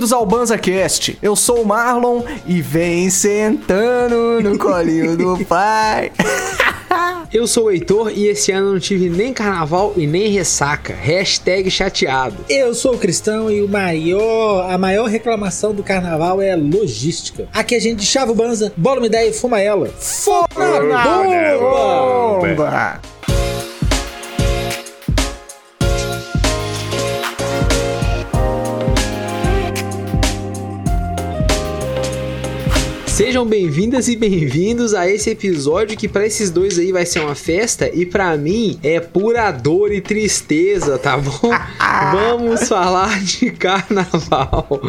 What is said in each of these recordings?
Bem-vindos ao BanzaCast. Eu sou o Marlon e vem sentando no colinho do pai. Eu sou o Heitor e esse ano não tive nem carnaval e nem ressaca. Hashtag chateado. Eu sou o Cristão e o maior, a maior reclamação do carnaval é a logística. Aqui a gente chava o banza, bola uma ideia e fuma ela. Fora bomba! bomba! Sejam bem-vindas e bem-vindos a esse episódio que para esses dois aí vai ser uma festa e para mim é pura dor e tristeza, tá bom? Vamos falar de carnaval.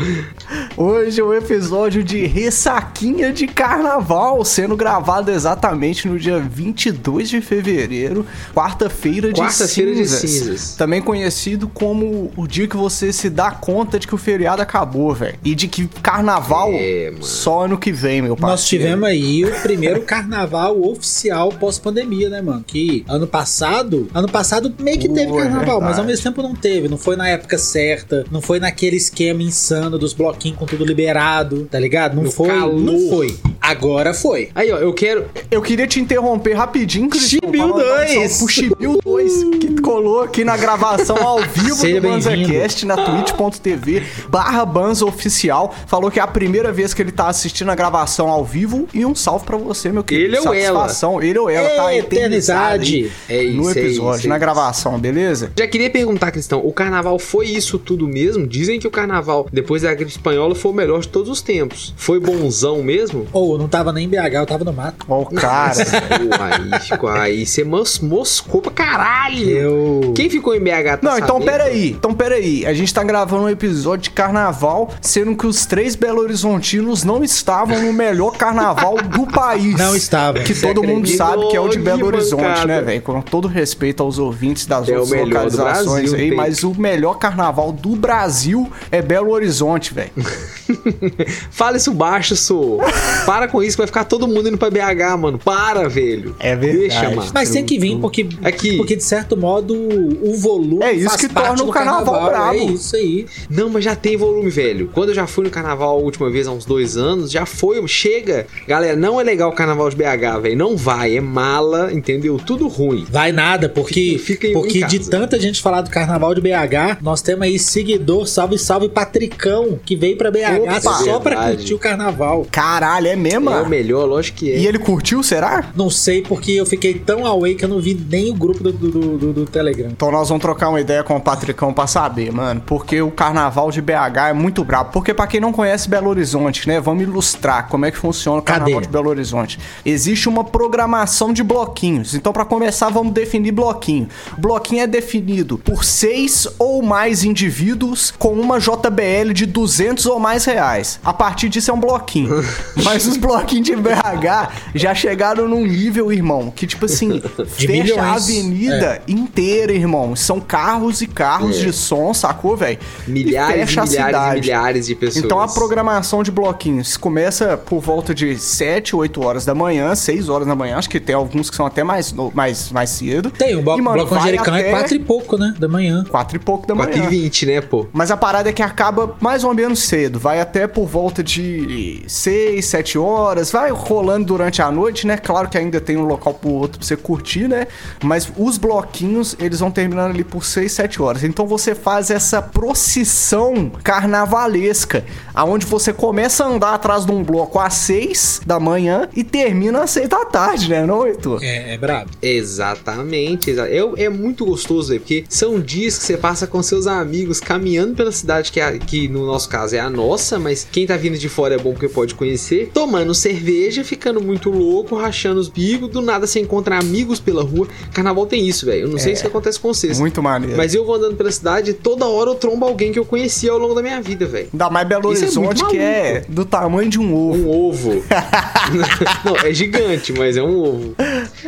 Hoje é um episódio de ressaquinha de carnaval, sendo gravado exatamente no dia 22 de fevereiro, quarta-feira de, quarta cinzas, de cinzas. Também conhecido como o dia que você se dá conta de que o feriado acabou, velho. E de que carnaval é, só ano que vem, meu parceiro. Nós tivemos aí o primeiro carnaval oficial pós-pandemia, né, mano? Que ano passado, ano passado meio que teve carnaval, é mas ao mesmo tempo não teve. Não foi na época certa, não foi naquele esquema insano dos bloquinhos com tudo liberado, tá ligado? Não No foi, calor. não foi. Agora foi. Aí, ó, eu quero. Eu queria te interromper rapidinho, Cristian. Chibiu pra mandar um 2. salve Pro Chibiu 2, que colou aqui na gravação ao vivo Seja do. BanzaCast na twitch.tv barra Banza Oficial. Falou que é a primeira vez que ele tá assistindo a gravação ao vivo. E um salve pra você, meu querido. Ele ou ela? Satisfação. Ele ou ela, tá eternizado aí Eternidade. É isso, no é episódio, isso, é na isso. gravação, beleza? Já queria perguntar, Cristão, o carnaval foi isso tudo mesmo? Dizem que o carnaval, depois da gripe espanhola, foi o melhor de todos os tempos. Foi bonzão mesmo? Ou não tava nem em BH, eu tava no mato. Ó o cara. Pô, aí, ficou aí, você mos- moscou pra caralho. Eu. Quem ficou em BH tá Não, então sabendo? peraí, então peraí. A gente tá gravando um episódio de carnaval, sendo que os três Belo Horizontinos não estavam no melhor carnaval do país. Não estava. Que Você todo mundo sabe que é o de Belo Horizonte, bancada. né, velho? Com todo respeito aos ouvintes das É outras localizações Brasil, aí, tem. mas o melhor carnaval do Brasil é Belo Horizonte, velho. Fala isso baixo, sou. Para com isso, que vai ficar todo mundo indo pra BH, mano. Para, velho. É verdade. Deixa, mano. Mas tem que vir, porque, Aqui. porque de certo modo o volume É isso faz que parte torna o do carnaval brabo. É isso aí. Não, mas já tem volume, velho. Quando eu já fui no carnaval a última vez, há uns dois anos, já foi. Chega. Galera, não é legal o carnaval de BH, velho. Não vai. É mala, entendeu? Tudo ruim. Vai nada, porque, Fica em- porque em de tanta gente falar do carnaval de BH, nós temos aí seguidor, salve, salve Patricão, que veio pra BH Opa! só pra Verdade. curtir o carnaval. Caralho, é mesmo? É o melhor, lógico que é. E ele curtiu, será? Não sei porque eu fiquei tão away que eu não vi nem o grupo do, do, do- do Telegram. Então nós vamos trocar uma ideia com o Patricão pra saber, mano. Porque o carnaval de BH é muito brabo. Porque pra quem não conhece Belo Horizonte, né? Vamos ilustrar como é que funciona o carnaval Cadê? de Belo Horizonte. Existe uma programação de bloquinhos. Então pra começar vamos definir bloquinho. Bloquinho é definido por seis ou mais indivíduos com uma JBL de 200 ou mais reais. A partir disso é um bloquinho. Mas os bloquinhos de BH já chegaram num nível, irmão, que tipo assim, De fecha a milhões. avenida inteira, irmão. São carros e carros É. de som, sacou, velho? Milhares e fecha a milhares e cidade. milhares de pessoas. Então a programação de bloquinhos começa por volta de 7, 8 horas da manhã, 6 horas da manhã. Acho que tem alguns que são até mais, no- mais, mais cedo. Tem, o blo E, mano, bloco até é quatro e pouco, né? Da manhã. 4 e pouco da 4 e manhã. 20, né, pô? Mas a parada é que acaba mais ou menos cedo. Vai até por volta de 6, 7 horas. Vai rolando durante a noite, né? Claro que ainda tem um local pro outro pra você curtir, né? Mas os bloquinhos, eles vão terminando ali por 6, 7 horas. Então você faz essa procissão carnavalesca. Aonde você começa a andar atrás de um bloco às 6 da manhã e termina às 6 da tarde, né? Não, Heitor? É, é brabo. Exatamente. exa- É, é muito gostoso, velho, porque são dias que você passa com seus amigos caminhando pela cidade, que, é a- que no nosso caso é a nossa, mas quem tá vindo de fora é bom porque pode conhecer, tomando cerveja, ficando muito louco, rachando os bigos, do nada você encontra amigos pela rua. Carnaval tem isso, velho. Eu não sei se acontece com vocês. Muito maneiro. Mas eu vou andando pela cidade e toda hora eu trombo alguém que eu conhecia ao longo da minha vida, velho. Ainda mais Belo é muito Horizonte, que é do tamanho de um ovo. Um ovo. não, é gigante, mas é um ovo.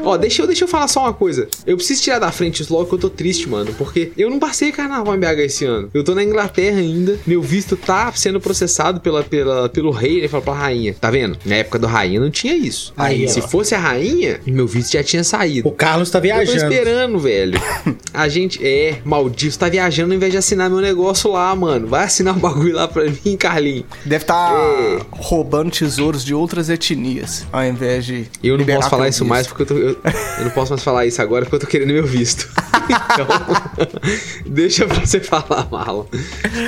Ó, deixa eu, deixa eu falar só uma coisa. Eu preciso tirar da frente isso logo que eu tô triste, mano. Porque eu não passei carnaval em BH esse ano. Eu tô na Inglaterra ainda. Meu visto tá sendo processado pela, pela, pelo rei, ele falou pela rainha. Tá vendo? Na época do rainha não tinha isso. Aí, Se ó. fosse a rainha, meu visto já tinha saído. O Carlos tá Eu tô viajando. esperando, velho. A gente. É, maldito, tá viajando ao invés de assinar meu negócio lá, mano. Vai assinar um bagulho lá pra mim, Carlinhos. Deve estar É. roubando tesouros de outras etnias, ao invés de. Eu não posso falar isso mais porque eu tô. Eu, eu não posso mais falar isso agora porque eu tô querendo meu visto. então, deixa pra você falar, Marlon.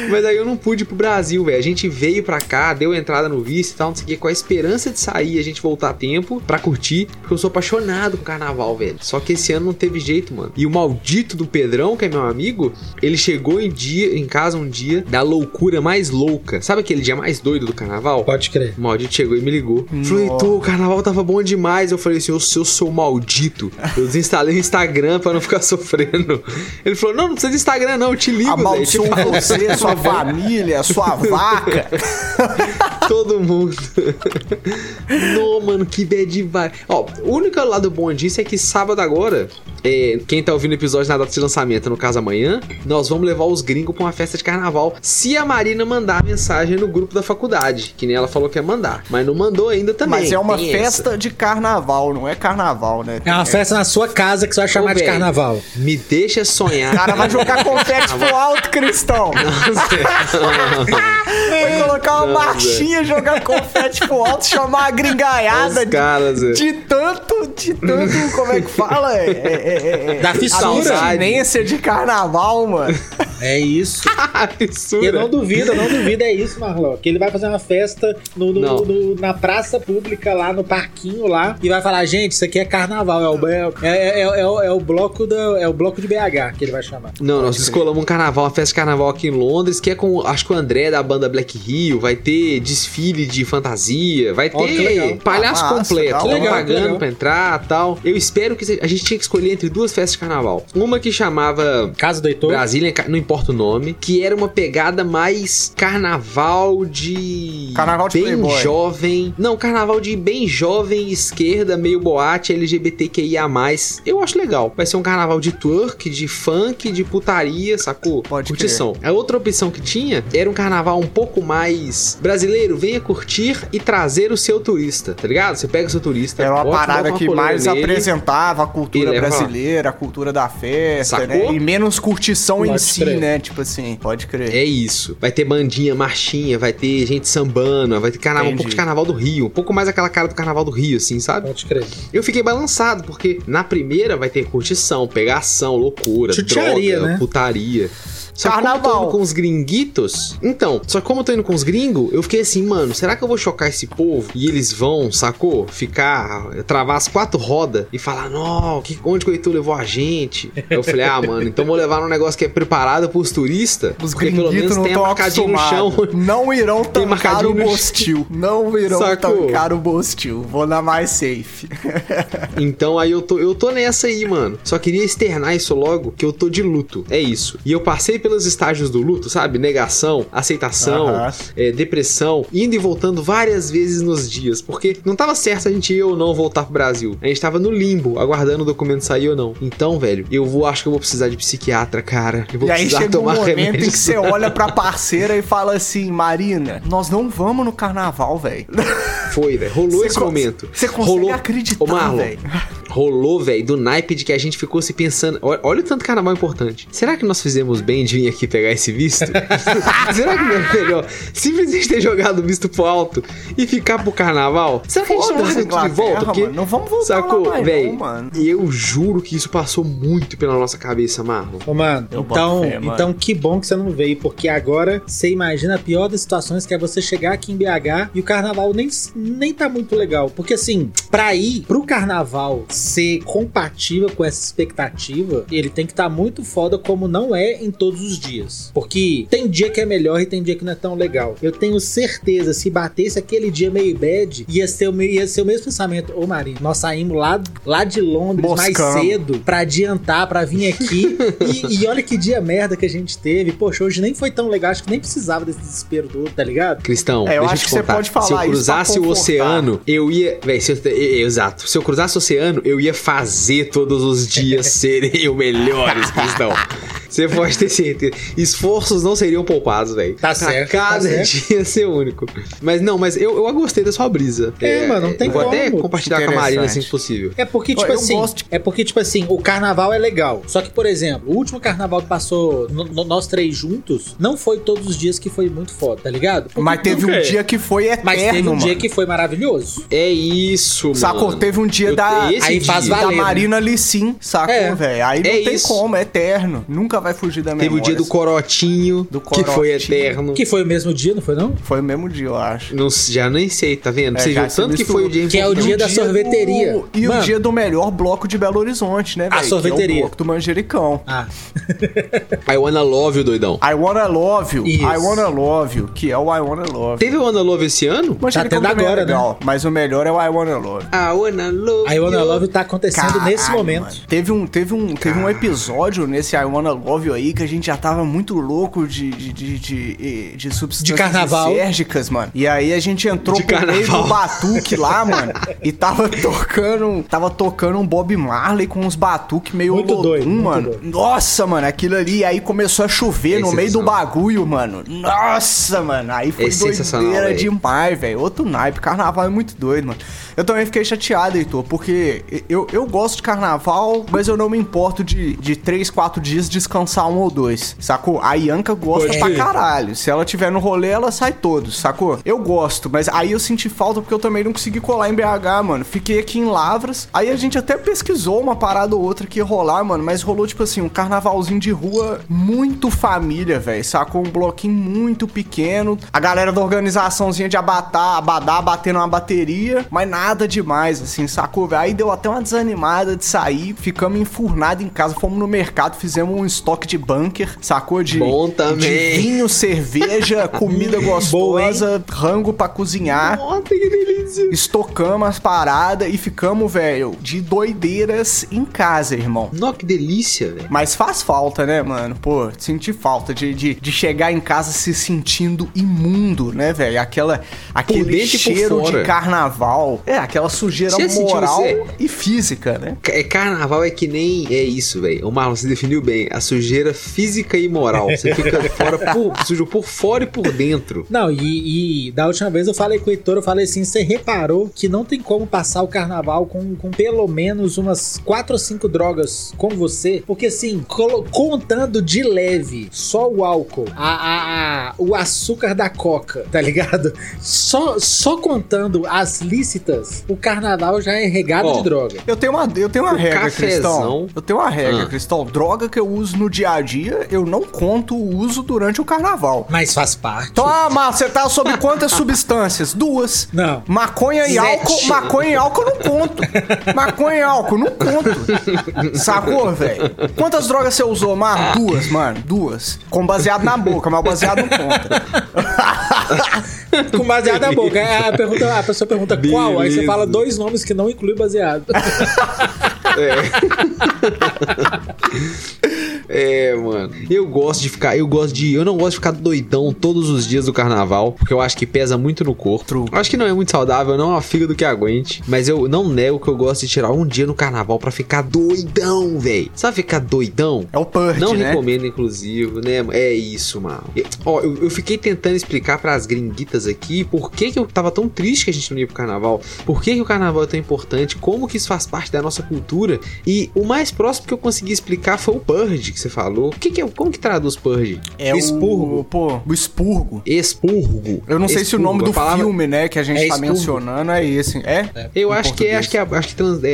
Mas aí eu não pude ir pro Brasil, velho. A gente veio pra cá, deu entrada no visto e tal, não sei o que, com a esperança de sair e a gente voltar a tempo pra curtir, porque eu sou apaixonado com carnaval, velho. Só que esse ano não teve jeito, mano. E o maldito do Pedrão, que é meu amigo, ele chegou em dia, em casa um dia da loucura mais louca. Sabe aquele dia mais doido do carnaval? Pode crer. O maldito chegou e me ligou. Falou, Heitor, o carnaval tava bom demais. Eu falei assim, eu, eu sou maldito. Eu desinstalei o Instagram pra não ficar sofrendo. Ele falou, não, não precisa de Instagram não, eu te ligo. Amaldiçoou você, sua família, sua vaca. todo mundo. não, mano, que bad vibe. Ó, o único lado bom disso é que sábado agora, é, quem tá ouvindo o episódio na data de lançamento, no caso amanhã, nós vamos levar os gringos pra uma festa de carnaval. Se a Marina mandar mensagem no grupo da faculdade, que nem ela falou que ia mandar. Mas não mandou ainda também. Mas é uma tem essa. festa de carnaval, não é carnaval, né? É uma festa na sua casa que você vai chamar Ô, de carnaval. Me deixa sonhar. O cara vai jogar confete pro alto, cristão. Vai colocar uma Não, marchinha, jogar confete pro alto, chamar a gringaiada Os caras, é. de tanto, de tanto, como é que fala? É, é, é, é, Da fissura. abstinência de carnaval, mano. É isso. Eu não duvido, eu não duvido, é isso, Marlon. Que ele vai fazer uma festa no, no- no- na praça pública lá, no parquinho lá, e vai falar, gente, isso aqui é carnaval, é o, é, é, é- é o, é o bloco da, é o bloco de BH que ele vai chamar. Não, nós descolamos um carnaval, uma festa de carnaval aqui em Londres, que é com, acho que o André da banda Black Rio, vai ter desfile de fantasia, vai ter legal. palhaço Ah, completo, legal, pagando legal. pra entrar tal. Eu espero que a gente tinha que escolher entre duas festas de carnaval. Uma que chamava Casa do Heitor. Brasília, não importa o nome, que era uma pegada mais carnaval de. Carnaval de bem playboy. jovem. Não, carnaval de bem jovem, esquerda, meio boate, LGBTQIA. Eu acho legal. Vai ser um carnaval de twerk, de funk, de putaria, sacou? Pode Curtição. A outra opção que tinha era um carnaval um pouco mais brasileiro, venha curtir e trazer o seu turista, tá ligado? Você pega o seu turista. Era uma bota- parada uma que mais nele. apresentava a cultura brasileira, a cultura da festa, Sacou? né? E menos curtição em si, né? Tipo assim, pode crer. É isso. Vai ter bandinha, marchinha, vai ter gente sambando, vai ter carnaval, um pouco de carnaval do Rio, um pouco mais aquela cara do carnaval do Rio, assim, sabe? Pode crer. Eu fiquei balançado, porque na primeira vai ter curtição, pegação, loucura, Chucharia, droga, né? putaria. Só que como eu tô Carnaval. indo com os gringuitos, então, só que como eu tô indo com os gringos, eu fiquei assim, mano, será que eu vou chocar esse povo e eles vão, sacou? Ficar, travar as quatro rodas e falar, não, que, onde que o Heitor levou a gente? Eu falei, ah, mano, então vou levar num negócio que é preparado pros turistas, Os porque pelo menos gringuitos não tem no chão. Não irão tancar o. Bostil. Não irão Sacou? tancar o Bostil. Vou na mais safe. Então aí eu tô, eu tô nessa aí, mano. Só queria externar isso logo, que eu tô de luto. É isso. E eu passei pelos estágios do luto, sabe? Negação, aceitação, é, depressão, indo e voltando várias vezes nos dias. Porque não tava certo a gente ia ou não voltar pro Brasil. A gente tava no limbo, aguardando o documento sair ou não. Então, velho, eu vou, acho que eu vou precisar de psiquiatra, cara. Eu vou E aí precisar chega um tomar momento remédio. em que você olha pra parceira e fala assim, Marina, nós não vamos no carnaval, velho. Foi, velho. Rolou esse momento. você consegue Rolou... acreditar, velho. Rolou, velho, do naipe de que a gente ficou se pensando. Olha, olha o tanto carnaval importante. Será que nós fizemos bem de vir aqui pegar esse visto? Será que não é melhor simplesmente ter jogado o visto pro alto e ficar pro carnaval? Será que a gente não tudo de volta? Porque, mano. Não vamos voltar sacou, velho? mano. Eu juro que isso passou muito pela nossa cabeça, Marlon. Ô, mano, Eu então, fé, mano. então que bom que você não veio, porque agora você imagina a pior das situações que é você chegar aqui em BH e o carnaval nem, nem tá muito legal. Porque assim, pra ir pro carnaval ser compatível com essa expectativa, ele tem que estar muito foda como não é em todos os dias. Porque tem dia que é melhor e tem dia que não é tão legal. Eu tenho certeza, se batesse aquele dia meio bad, ia ser o, me- ia ser o mesmo pensamento. Ô Marinho, nós saímos lá, lá de Londres mais Moscamos. cedo pra adiantar, pra vir aqui. e, e olha que dia merda que a gente teve. Poxa, hoje nem foi tão legal, acho que nem precisava desse desespero todo, tá ligado? Cristão, É, eu deixa acho te que você contar. pode falar Se eu isso cruzasse pra o oceano, eu ia. Véi, se eu, exato. Se eu cruzasse o oceano, eu eu ia fazer todos os dias serem os melhores, Cristão. Você pode ter certeza. Esforços não seriam poupados, velho. Tá certo, Cada tá certo. dia ser único. Mas não, mas eu, eu gostei da sua brisa. É, mano, não tem Vou até como. compartilhar com a Marina assim se possível. É porque, tipo eu assim. gosto É porque, tipo assim, o carnaval é legal. Só que, por exemplo, o último carnaval que passou no- no- nós três juntos, não foi todos os dias que foi muito foda, tá ligado? Porque Mas teve um é. dia que foi eterno, Mas teve um mano. dia que foi maravilhoso. É isso, Sacou? mano. Teve um dia Eu- da, esse Aí faz dia- da valer, né? Marina Lissim, sacou, É. velho? Aí não É tem isso. como, é eterno. Nunca vai fugir da memória. Teve o dia do corotinho, Do que foi corotinho. eterno. Que foi o mesmo dia, não foi não? Foi o mesmo dia, eu acho. Não, já nem sei, tá vendo? É, Você já viu tanto que foi o dia Que é o dia da do- sorveteria. E Mano. o dia do melhor bloco de Belo Horizonte, né, velho? Que sorveteria. é o bloco do Manjericão. Ah, I Wanna Love You, doidão. I Wanna Love You. Isso. I Wanna Love You, que é o I Wanna Love You. Teve o Wanna Love esse ano? Manjericão tendo é agora, né? legal, Mas o melhor é o I Wanna Love. I Wanna Love a I Wanna You. Love tá acontecendo Caralho, nesse momento. mano. Teve um, teve, um, teve um episódio nesse I Wanna Love You aí que a gente já tava muito louco de, de, de, de, de substâncias De carnaval. lisérgicas, mano. E aí a gente entrou De pro meio do batuque lá, mano, e tava tocando, tava tocando um Bob Marley com uns batuques meio Muito Olodum, doido, muito mano. doido. Nossa, mano, aquilo ali, aí começou a chover no meio do bagulho, mano. Nossa, mano, aí foi É sensacional, doideira velho. demais, velho. Outro naipe, carnaval é muito doido, mano. Eu também fiquei chateado, Heitor, porque eu, eu gosto de carnaval, mas eu não me importo de, de três, quatro dias descansar um ou dois, sacou? A Ianca gosta pra caralho. Se ela tiver no rolê, ela sai todos, sacou? Eu gosto, mas aí eu senti falta porque eu também não consegui colar em BH, mano. Fiquei aqui em Lavras, aí a gente até pesquisou uma parada ou outra que ia rolar, mano, mas rolou, tipo assim, um carnavalzinho de rua muito família, velho, sacou? Um bloquinho muito pequeno, a galera da organizaçãozinha de abatar, abadá, batendo uma bateria, mas nada demais, assim, sacou, velho? Aí deu até uma desanimada de sair, ficamos enfurnados em casa, fomos no mercado, fizemos um estoque de bunker, sacou? De, Bom de vinho, cerveja, comida gostosa, rango pra cozinhar. Nossa, que delícia. Estocamos as paradas e ficamos, velho, de doideiras em casa, irmão. Nossa, que delícia, velho. Mas faz falta, né, mano? Pô, senti falta de, de, de chegar em casa se sentindo imundo, né, velho? Aquela, aquele cheiro de carnaval. É, aquela sujeira Você moral você- e física, né? É, carnaval é que nem. É isso, velho. O Marlon se definiu bem. A sujeira física e moral. Você fica fora por, sujo por fora e por dentro. Não, e, e da última vez eu falei com o Heitor, eu falei assim, você reparou que não tem como passar o carnaval com, com pelo menos umas quatro ou cinco drogas com você? Porque assim, contando de leve só o álcool, a, a- a- o açúcar da coca, tá ligado? Só, só contando as lícitas, o carnaval já é regado Ó, de droga. Eu tenho uma, eu tenho uma O regra, cafezão- Cristão. Eu tenho uma regra, Ah. Cristão. Droga que eu uso no dia a dia, eu não conto o uso durante o carnaval. Mas faz parte. Mas você tá sobre quantas substâncias? Duas. Não. Maconha e álcool. Maconha e álcool eu não conto. Maconha e álcool, não conto. Sacou, velho? Quantas drogas você usou, Mar? Duas, mano. Duas. Com baseado na boca, mas o baseado não conta. Com baseado na boca. É, A, pergunta, a pessoa pergunta qual, aí você Beleza. fala dois nomes que não incluem baseado. É, mano. Eu gosto de ficar. Eu gosto de. Eu não gosto de ficar doidão todos os dias do carnaval. Porque eu acho que pesa muito no corpo. True. Eu acho que não é muito saudável, não é uma fígado que aguente. Mas eu não nego que eu gosto de tirar um dia no carnaval pra ficar doidão, velho. Sabe ficar doidão? É o Purge, Não né? recomendo, inclusive, né? É isso, mano. E, Ó, eu, eu fiquei tentando explicar pras gringuitas aqui por que, que eu tava tão triste que a gente não ia pro carnaval. Por que, que o carnaval é tão importante, como que isso faz parte da nossa cultura. E o mais próximo que eu consegui explicar foi o Purge que você falou. O que, que é, como que traduz Purge? É Expurgo. o... Pô, o expurgo. Expurgo. Eu não sei se o nome do palavra- filme, né, que a gente É tá expurgo. mencionando é esse. É? Eu Em acho que é, acho que, é, acho que trans- é,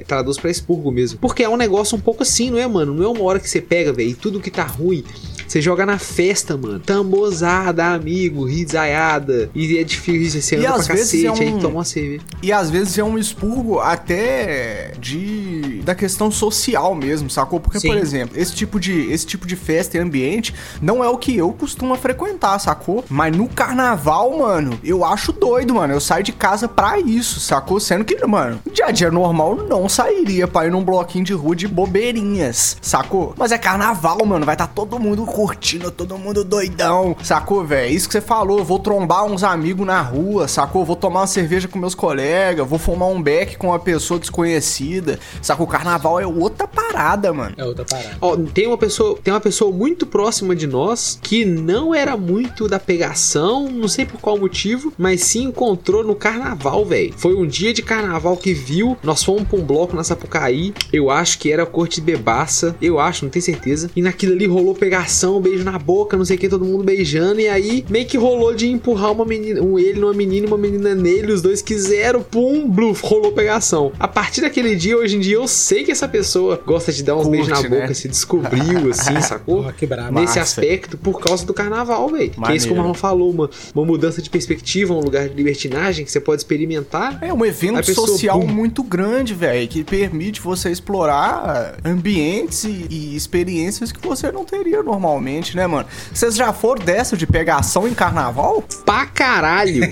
é, traduz pra expurgo mesmo. Porque é um negócio um pouco assim, não é, mano? Não é uma hora que você pega, velho, e tudo que tá ruim. Você joga na festa, mano. Tambozada, amigo, risaiada. E é difícil, você E anda às pra cacete, é um- aí toma uma cerveja. E às vezes é um expurgo até de da questão social mesmo, sacou? Porque, Sim. por exemplo, esse tipo de, esse tipo de festa e ambiente não é o que eu costumo frequentar, sacou? Mas no carnaval, mano, eu acho doido, mano. Eu saio de casa pra isso, sacou? Sendo que, mano, dia a dia normal não sairia pra ir num bloquinho de rua de bobeirinhas, sacou? Mas é carnaval, mano. Vai tá todo mundo curtindo, todo mundo doidão, sacou, velho? Isso que você falou. Eu vou trombar uns amigos na rua, sacou? Vou tomar uma cerveja com meus colegas, vou fumar um beck com uma pessoa desconhecida, sacou? O carnaval é outra parada, mano. É outra parada. Ó, tem uma pessoa, tem uma pessoa muito próxima de nós que não era muito da pegação, não sei por qual motivo, mas se encontrou no carnaval, velho. Foi um dia de carnaval que viu, nós fomos pra um bloco na Sapucaí, eu acho que era corte de bebaça, eu acho, não tenho certeza. E naquilo ali rolou pegação, beijo na boca, não sei o que, todo mundo beijando, e aí meio que rolou de empurrar uma menina, um ele numa menina e uma menina nele, os dois quiseram, pum, bluf, rolou pegação. A partir daquele dia, hoje em dia, eu sei que essa pessoa gosta de dar uns Curte, beijos na né? boca, se descobriu, assim, sacou? Porra, que. Nesse Massa. aspecto, por causa do carnaval, velho. Que é isso que o. Marlon falou, uma, uma mudança de perspectiva, um lugar de libertinagem que você pode experimentar. É um evento pessoa, social bum. muito grande, velho, que permite você explorar ambientes e, e experiências que você não teria normalmente, né, mano? Vocês já foram dessa de pegação em carnaval? Pra caralho!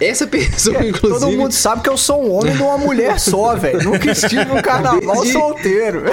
Essa pessoa, inclusive. É, Todo mundo sabe que eu sou um homem de uma mulher só, velho. Nunca estive no carnaval Desde- solteiro.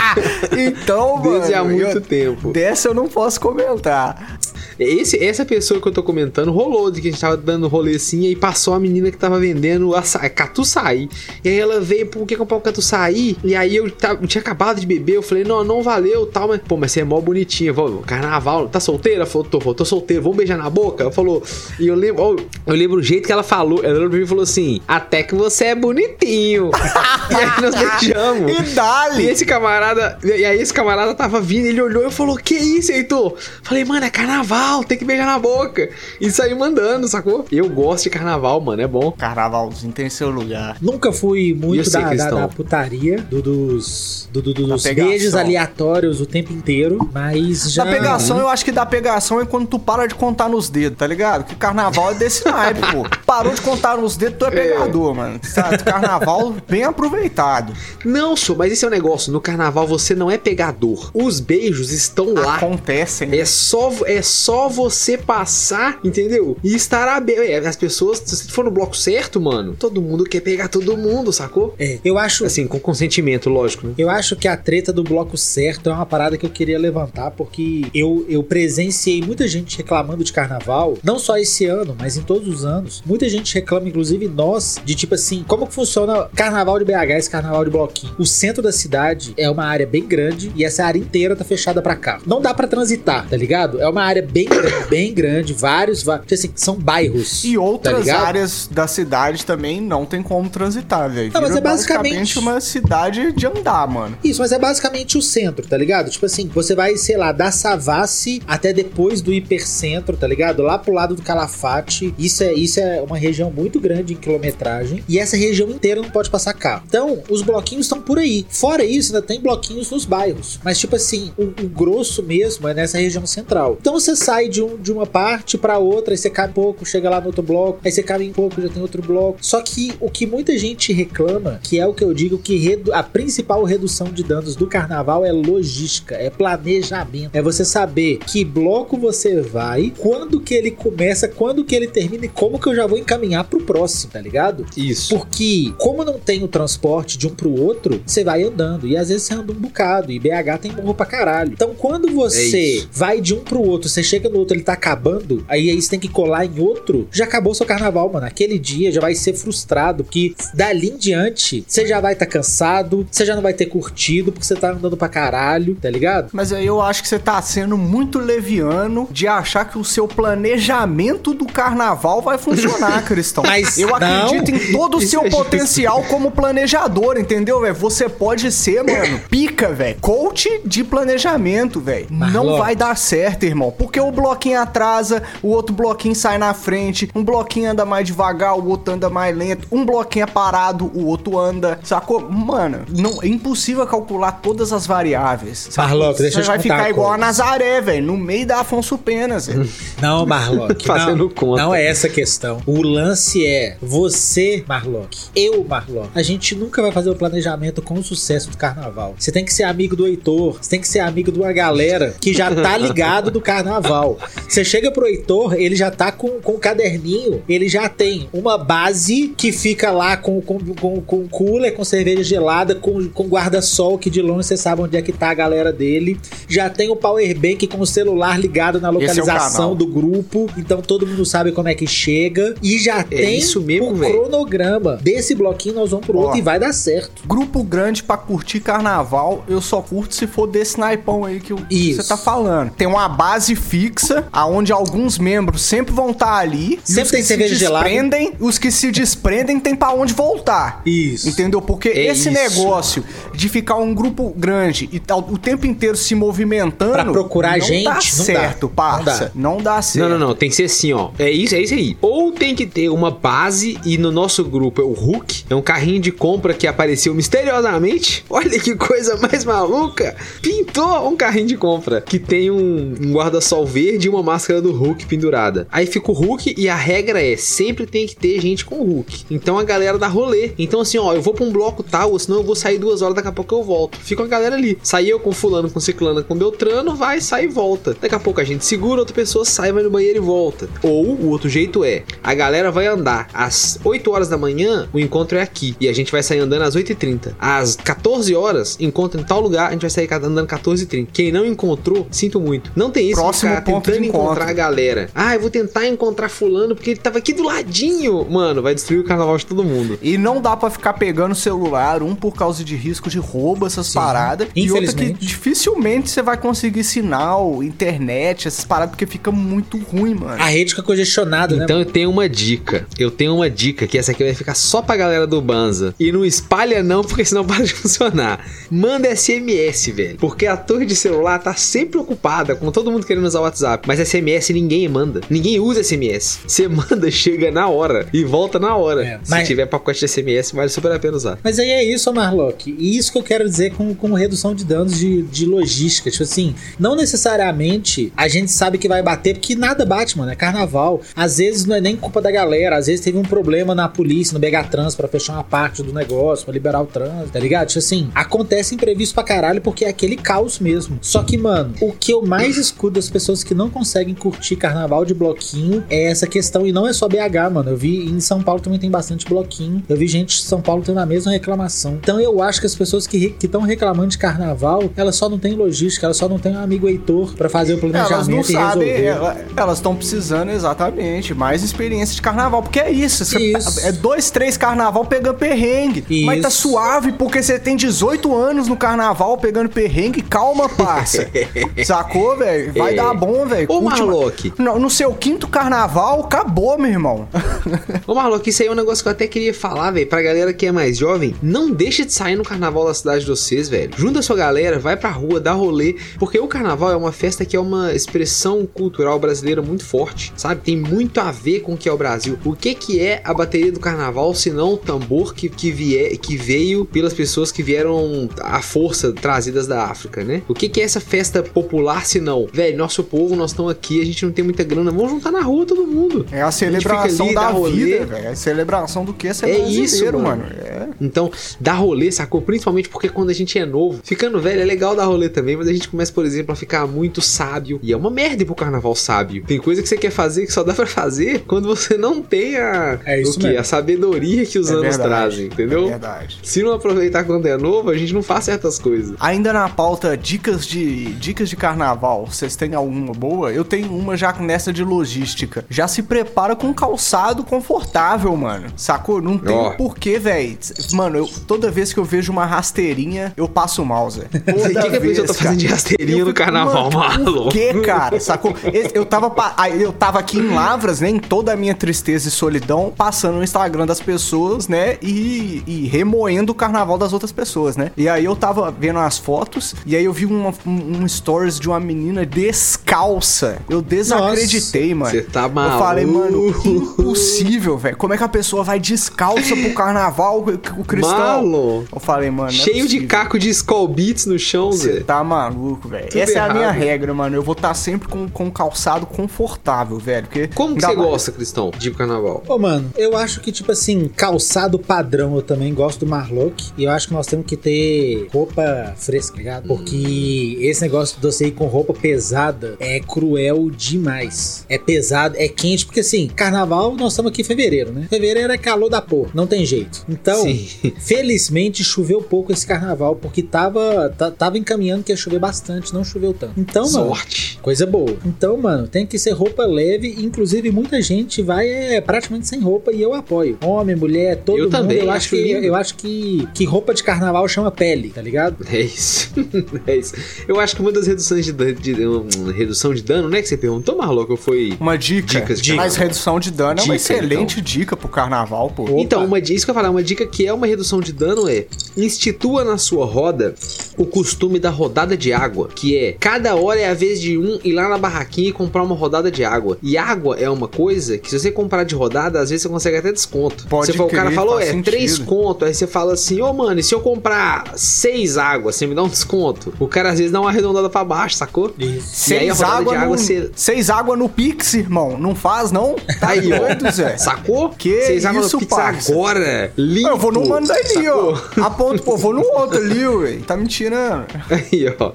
então, mano. Desde há muito eu- tempo. Dessa eu não posso comentar. Esse, essa pessoa que eu tô comentando rolou de que a gente tava dando rolê assim, e aí passou a menina que tava vendendo açaí, catuçaí. E aí ela veio, por que comprar o catuçaí? E aí eu, tava- eu tinha acabado de beber, eu falei, não, não valeu tal, mas, pô, mas você é mó bonitinha, vó, carnaval, tá solteira? Falou, tô, tô solteiro, vamos beijar na boca? Ela falou, e eu lembro, ó, eu lembro o jeito que ela falou, ela olhou pra mim e falou assim, até que você é bonitinho. e aí nós beijamos. E E dali! esse camarada, e aí esse camarada tava vindo, ele olhou e falou: Que isso, Heitor? Falei, mano, é carnaval, tem que beijar na boca. E saiu mandando, sacou? Eu gosto de carnaval, mano, é bom. Carnavalzinho tem seu lugar. Nunca fui muito da, da, da putaria, do, dos, do, do- dos beijos aleatórios o tempo inteiro, mas já. Da pegação, eu acho que da pegação é quando tu para de contar nos dedos, tá ligado? Que carnaval é desse naipe, pô. Parou de contar nos dedos, tu é pegador, mano. Sabe? Carnaval bem aproveitado. Não, sou, mas esse é o negócio. No carnaval você não é pegador. Os beijos estão lá. Acontecem. É só, é só você passar, entendeu? E estar aberto. É, As pessoas, se você for no bloco certo, mano, todo mundo quer pegar todo mundo, sacou? É, eu acho. Assim, com consentimento, lógico, né? Eu acho que a treta do bloco certo é uma parada que eu queria levantar, porque eu, eu presenciei muita gente reclamando de carnaval, não só esse ano, mas em todos os anos. Muita gente reclama, inclusive nós, de tipo assim, como que funciona carnaval de BH, esse carnaval de bloquinho. O centro da cidade é uma área bem grande e essa área inteira tá fechada pra carro. Não dá pra transitar, tá ligado? É uma área bem grande, bem grande, vários, tipo assim, são bairros. E outras tá áreas da cidade também não tem como transitar, velho. Não, mas é basicamente- uma cidade de andar, mano. Isso, mas é basicamente o centro, tá ligado? Tipo assim, você vai, sei lá, da Savassi até depois do hipercentro, tá ligado? Lá pro lado do Calafate. Isso é, isso é uma região muito grande em quilometragem. E essa região inteira não pode passar carro. Então, os bloquinhos estão por aí. Fora isso, ainda tem bloquinhos nos bairros. Mas, tipo assim, o, o grosso mesmo é nessa região central. Então você sai de, um, de uma parte pra outra, aí você cai um pouco, chega lá no outro bloco, aí você cai um pouco, já tem outro bloco. Só que o que muita gente reclama, que é o que eu digo que a principal redução de danos do carnaval é logística, é planejamento. É você saber que bloco você vai, quando que ele começa, quando que ele termina e como que eu já vou encaminhar pro próximo, tá ligado? Isso. Porque, como não tem o transporte de um pro outro, você vai andando. E às vezes você anda um bocado. E BH tem morro pra caralho. Então, quando É você isso. vai de um pro outro, você chega no outro, ele tá acabando, aí, aí você tem que colar em outro, já acabou seu carnaval, mano. Aquele dia já vai ser frustrado. Porque dali em diante, você já vai estar cansado, você já não vai ter curtido, porque você tá andando pra caralho, tá ligado? Mas aí eu acho que você tá sendo muito leviano de achar que o seu planejamento do carnaval vai funcionar, Cristão. Mas eu não. acredito em todo o seu é potencial como planejador, entendeu, velho? Você pode ser, mano, pica, velho. Coach de planejamento, velho. Não vai dar certo, irmão. Porque o bloquinho atrasa, o outro bloquinho sai na frente, um bloquinho anda mais devagar, o outro anda mais lento, um bloquinho é parado, o outro anda, sacou? Mano, não, é impossível calcular todas as variáveis. Marlock, deixa eu Você vai te ficar igual a Nazaré, velho, no meio da Afonso Penas, velho. Não, Marlock. Fazendo não, conta. não é essa a questão. O lance é você, Marlock, eu, Marlock. A gente nunca vai fazer o planejamento com o sucesso do carnaval. Você tem que ser amigo do Heitor, você tem que ser amigo de uma galera que já tá ligado do carnaval. Você chega pro Heitor, ele já tá com, com o caderninho, ele já tem uma base que fica lá com, com, com, com cooler, com cerveja gelada, com, com guarda-sol, que de longe você sabe onde é que tá a galera dele. Já tem o powerbank com o celular ligado na é localização canal. do grupo, então todo mundo sabe como é que chega. E já tem isso mesmo, o cronograma. Desse bloquinho nós vamos pro outro Ó. e vai dar certo. Grupo grande pra curtir carnaval, eu só curto se for desse naipão aí que que você tá falando. Tem uma base fixa, aonde alguns membros sempre vão estar ali. e Sempre tem que cerveja se gelada. desprendem, Os que se desprendem tem pra onde voltar. Isso. Entendeu? Porque É esse isso. negócio de ficar um grupo grande e tal, o tempo inteiro se movimentando. Pra procurar não gente, dá não dá. certo, Não parça. dá. Não dá certo. Não, não, não. Tem que ser assim, ó. É isso, é isso aí. Ou tem que ter uma base e no nosso grupo é o Hulk, é um carrinho de compra que apareceu misteriosamente. Olha que coisa mais maluca. Pintou um carrinho de compra que tem um, um guarda-sol verde e uma máscara do Hulk pendurada. Aí fica o Hulk e a regra é sempre tem que ter gente com o Hulk. Então a galera dá rolê. Então assim, ó, eu vou pra um bloco tal, ou senão eu vou sair duas horas, daqui a pouco eu volto. Fica a galera ali. Sai eu com fulano, com ciclana, com Beltrano, vai, sai e volta. Daqui a pouco a gente segura, outra pessoa sai, vai no banheiro e volta. Ou o outro jeito é, a galera vai andar às 8 horas da manhã, o encontro é aqui. E a gente vai sair andando às 8h30. Às 14 horas, encontro em tal lugar, a gente vai sair andando 14h30. Quem não encontrou, sinto muito. Não tem isso Próximo ponto tentando de encontro. encontrar a galera. Ah, eu vou tentar encontrar fulano porque ele tava aqui do ladinho. Mano, vai destruir o carnaval de todo mundo. E não dá pra ficar pegando celular, um por causa de risco de roubo, essas paradas. E outra que dificilmente você vai conseguir sinal, internet, essas paradas, porque fica muito ruim, mano. A rede fica congestionada, Então né? eu tenho uma dica. Eu tenho uma dica que essa aqui vai ficar só pra galera do Banza. E não espalha não, porque senão para de funcionar. Manda SMS, velho. Porque a torre de celular tá sempre ocupada, com todo mundo querendo usar o WhatsApp. Mas SMS ninguém manda. Ninguém usa SMS. Você manda, chega na hora e volta na hora. É, Se mas- tiver pacote de SMS, vale super a pena usar. Mas aí é isso, Marlock. E isso que eu quero dizer com, com redução de danos de, de logística. Tipo assim, não necessariamente a gente sabe que vai bater, porque nada bate, mano. É carnaval. Às vezes não é nem culpa da galera. Às vezes teve um problema na polícia, no Megatrans, pra fechar uma parte do negócio, pra liberar o trânsito, tá ligado? Tipo assim, acontece imprevisto pra caralho porque é aquele caos mesmo. Só que, mano, o que eu mais escuto das pessoas que não conseguem curtir carnaval de bloquinho é essa questão. E não é só BH, mano. Eu vi em São Paulo também tem bastante bloquinho. Eu vi gente de São Paulo tendo a mesma reclamação. Então eu acho que as pessoas que estão reclamando de carnaval, elas só não têm logística, elas só não têm um amigo Heitor pra fazer o planejamento Elas não e sabem, resolver. ela- elas estão precisando exatamente mais experiência de carnaval, porque é isso, Isso. é dois, três carnaval pegando perrengue, mas tá Isso. suave porque você tem 18 anos no carnaval pegando perrengue, calma, parça, sacou, velho? Vai É. dar bom, velho. Ô, Marlock. no, no seu quinto carnaval, acabou, meu irmão. Ô Marlock, isso aí é um negócio que eu até queria falar, velho, pra galera que é mais jovem. Não deixa de sair no carnaval da cidade de vocês, velho. Junta a sua galera, vai pra rua, dá rolê. Porque o carnaval é uma festa que é uma expressão cultural brasileira muito forte, sabe? Tem muito a ver com o que é o Brasil. O que que é a bateria do carnaval, se não o tambor que, que, vie, que veio pelas pessoas que vieram à força trazidas da África, né? O que que é essa festa popular, se não? Velho, nosso povo, nós estamos aqui, a gente não tem muita grana, vamos juntar na rua todo mundo. É a celebração ali, da vida, velho. É a celebração do que é ser É brasileiro, isso, mano. mano. É. Então, dar rolê, sacou? Principalmente porque quando a gente é novo, ficando velho é legal dar rolê também, mas a gente começa, por exemplo, a ficar muito sábio. E é uma merda ir pro carnaval sábio. Tem coisa que você quer fazer que só dá pra fazer quando você não tem a, É isso o quê? mesmo. a sabedoria que os É anos verdade, trazem, entendeu? É verdade. Se não aproveitar quando é novo, a gente não faz certas coisas. Ainda na pauta dicas de dicas de carnaval, vocês têm alguma boa? Eu tenho uma já nessa de logística. Já se prepara com um calçado confortável, mano. Sacou? Não tem Ó. porquê, velho. Mano, eu, toda vez que eu vejo uma rasteirinha, eu passo mal, Zé. O que, que a pessoa tá fazendo de rasteirinha Eu no carnaval, mano, maluco? Por que, cara? Sacou? Eu tava, eu tava aqui em Lavras, né? Em toda a minha tristeza e solidão, passando no Instagram das pessoas, né? E, e remoendo o carnaval das outras pessoas, né? E aí eu tava vendo as fotos, e aí eu vi uma- um, um stories de uma menina descalça. Eu desacreditei, mano. Cê tá Eu falei, mano, maluco. impossível, velho. Como é que a pessoa vai descalça pro carnaval, o cristão? Malo. Eu falei, mano. é Cheio de possível. caco de Skull Beats no chão, Você Zé. tá maluco, velho. Essa é a minha errado. regra, mano. Eu vou estar sempre com, com calçado confortável, velho. Porque Como que você mais- gosta, Cristão, de carnaval? Ô, mano, eu acho que, tipo assim, calçado padrão eu também gosto do Marlock. E eu acho que nós temos que ter roupa fresca, ligado? Porque esse negócio de você ir com roupa pesada é cruel demais. É pesado, é quente, porque assim, carnaval nós estamos aqui em fevereiro, né? Fevereiro é calor da porra, não tem jeito. Então, Sim. felizmente choveu pouco esse carnaval, porque tava, ta- tava encaminhando que ia chover bastante, não choveu tanto. Então, mano. Sorte. Coisa boa. Então, mano, tem que ser roupa leve. Inclusive, muita gente vai é, praticamente sem roupa e eu apoio. Homem, mulher, todo Eu mundo. também, eu acho acho que lindo. eu acho que, que roupa de carnaval chama pele, tá ligado? É isso. é isso. Eu acho que uma das reduções de, de, um, redução de dano, né, que você perguntou, Marloco, foi... Uma dica. Dicas de Mas redução de dano é uma Dica, excelente dica pro carnaval, pô. Opa. Então, uma dica, isso que eu ia falar, uma dica que é uma redução de dano é institua na sua roda o costume da rodada de água, que é cada hora é a vez de um ir lá na barraquinha e comprar uma rodada de água. E água é uma coisa que se você comprar de rodada, às vezes você consegue até desconto. Pode você fala, o cara falou, é sentido. três conto, aí você fala assim, ô mano, e se eu comprar seis águas, você me dá um desconto? O cara às vezes dá uma arredondada pra baixo, sacou? Isso. E aí a Seis rodada água, de água no, você- seis água no Pix, irmão. Não faz, não? Tá Aí, ó. Sacou? Que águas isso, no Pix parça? agora. Limpo. Eu vou no mano ali, sacou? ó. Aponto, pô, vou no outro ali, ué. Tá me tirando. Aí, ó.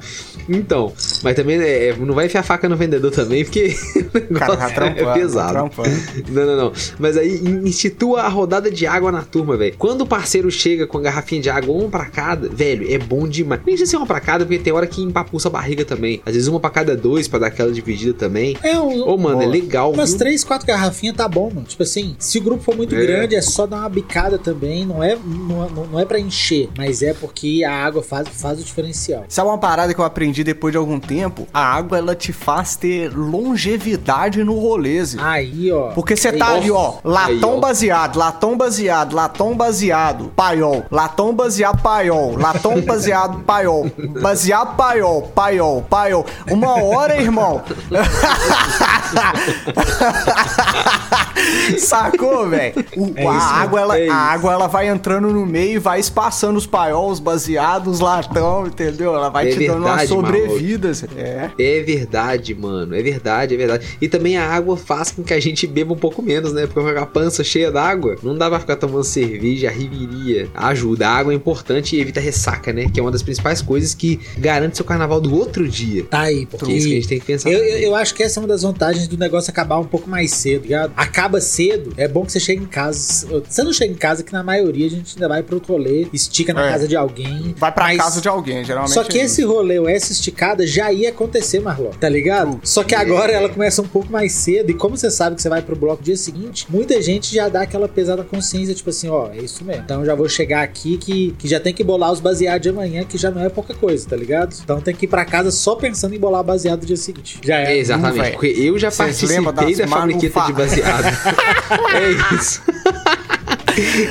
Então, mas também é, não vai enfiar a faca no vendedor também, porque o Cara, tá trampando. é tá pesado. trampando. Não, não, não. Mas aí institua a rodada de água na turma, velho. Quando o parceiro chega com a garrafinha de água, uma pra cada, velho, é bom demais. Nem precisa ser uma pra cada, porque tem hora que empapuça a barriga também. Às vezes uma pra cada dois, pra dar aquela dividida também. É um. Ô, mano, é Boa. legal, Umas viu? três, quatro garrafinhas tá bom, mano. Tipo assim, se o grupo for muito É. grande, é só dar uma bicada também. Não é, não, não- não é pra encher, mas é porque a água faz, faz o diferencial. Sabe uma parada que eu aprendi depois de algum tempo? A água, ela te faz ter longevidade no rolê, Zé. Aí, ó. Porque você tá ali, ó, latão Aí, baseado, latão baseado, latão baseado, paiol, latão baseado, paiol, latão baseado, paiol, baseado, paiol, paiol, paiol. Uma hora, irmão. Sacou, velho? É a água, ela, é a água, ela vai entrando no meio e vai espaçando os paiols, baseados, latão, entendeu? Ela vai É te dando uma verdade, sobrevida. É. É verdade, mano. É verdade, é verdade. E também a água faz com que a gente beba um pouco menos, né? Porque com a pança cheia d'água, não dá pra ficar tomando cerveja, riveria. Ajuda. A água é importante e evita ressaca, né? Que é uma das principais coisas que garante seu carnaval do outro dia. Tá aí, Porque porque é isso que a gente tem que pensar. Eu, eu, eu acho que essa é uma das vantagens do negócio acabar um pouco mais cedo, ligado? Acaba cedo, é bom que você chegue em casa. Você não chega em casa, que na maioria a gente ainda vai pro outro rolê, estica na É. casa de alguém. Vai pra mas- casa de alguém, geralmente. Só que é esse rolê, ou essa esticada, já ia acontecer, Marlon, tá ligado? True. Só que agora ela começa um pouco mais cedo, e como você sabe que você vai pro bloco dia seguinte, muita gente já dá aquela pesada consciência, tipo assim, ó, é isso mesmo. Então já vou chegar aqui que, que já tem que bolar os baseados de amanhã, que já não é pouca coisa, tá ligado? Então tem que ir pra casa só pensando em bolar baseado do dia seguinte. Já É, é. exatamente, porque eu já Vocês lembram participei da fabriqueta de baseado. é isso.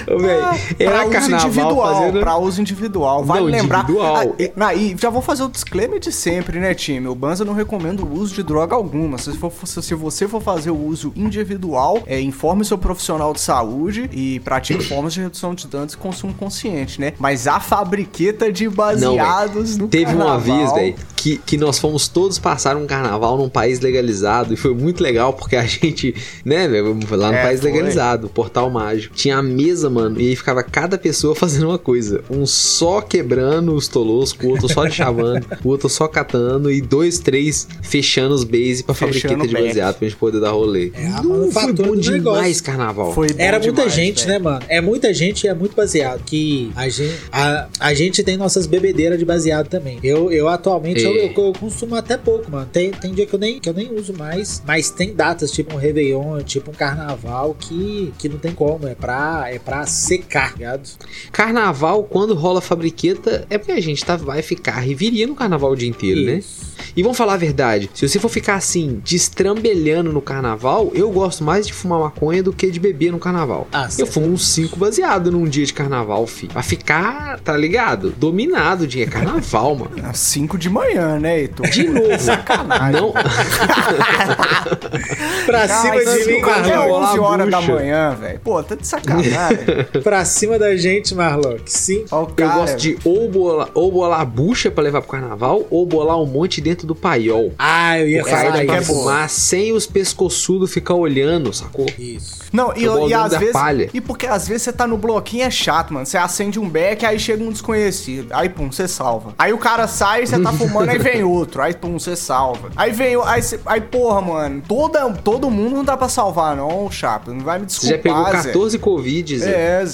Ô, velho, pra era uso individual, fazendo... pra uso individual. Vale Não, lembrar. individual. Ah, e, já vou fazer o disclaimer de sempre, né, time? O Banza não recomenda o uso de droga alguma. Se, for- se- você for fazer o uso individual, é, informe seu profissional de saúde e pratique formas de redução de danos e consumo consciente, né? Mas a fabriqueta de baseados no Teve carnaval, uma vez, velho, que, que nós fomos todos passar um carnaval num país legalizado e foi muito legal porque a gente, né, velho, lá no É, país foi. legalizado, Portal Mágico, tinha a mesa, mano, e aí ficava cada pessoa fazendo uma coisa. Um só quebrando os toloscos, o outro só chavando, o outro só catando e dois, três fechando os base pra Fechando fabriqueta de baseado pra gente poder dar rolê. É a Não, foi bom demais negócio. carnaval. Foi bom Era muita demais, gente, velho. né, mano? É muita gente e é muito baseado. Que a gente, a, a gente tem nossas bebedeiras de baseado também. Eu, eu atualmente eu, eu, eu, consumo até pouco, mano. Tem, tem dia que eu, nem, que eu nem uso mais, mas tem datas, tipo um Réveillon, tipo um Carnaval, que, que não tem como, é pra, é pra secar, ligado? Carnaval, quando rola fabriqueta, é porque a gente tá, vai ficar riveria no carnaval o dia inteiro, né? Isso. né? E vamos falar a verdade, se você for ficar assim, destrambelhando no carnaval, eu gosto mais de fumar maconha do que de beber no carnaval. Ah, eu fumo uns 5 baseado num dia de carnaval, fi. Pra ficar, tá ligado? Dominado o dia. É carnaval, mano. Às 5 de manhã, né, Heitor? De novo. Sacanagem. Não. pra cima de mim, Marlon. 11 horas da manhã, velho. Pô, tá de sacanagem. pra cima da gente, Marlock. Sim. eu gosto de ou bolar, ou bolar bucha pra levar pro carnaval, ou bolar um monte dentro do paiol. Ah, eu ia falar isso. fumar sem os pescoçudos ficar olhando, sacou? Isso. Não, e, e às vezes. Palha. E porque às vezes você tá no bloquinho é chato, mano. Você acende um beck, aí chega um desconhecido. Aí, pum, você salva. Aí o cara sai, você tá fumando, aí vem outro. Aí, pum, você salva. Aí vem. Aí, cê, aí porra, mano. Toda, todo mundo não dá pra salvar, não, chapa. Não vai me desculpar. Você já pegou 14 Zé. Covid, Zé. É,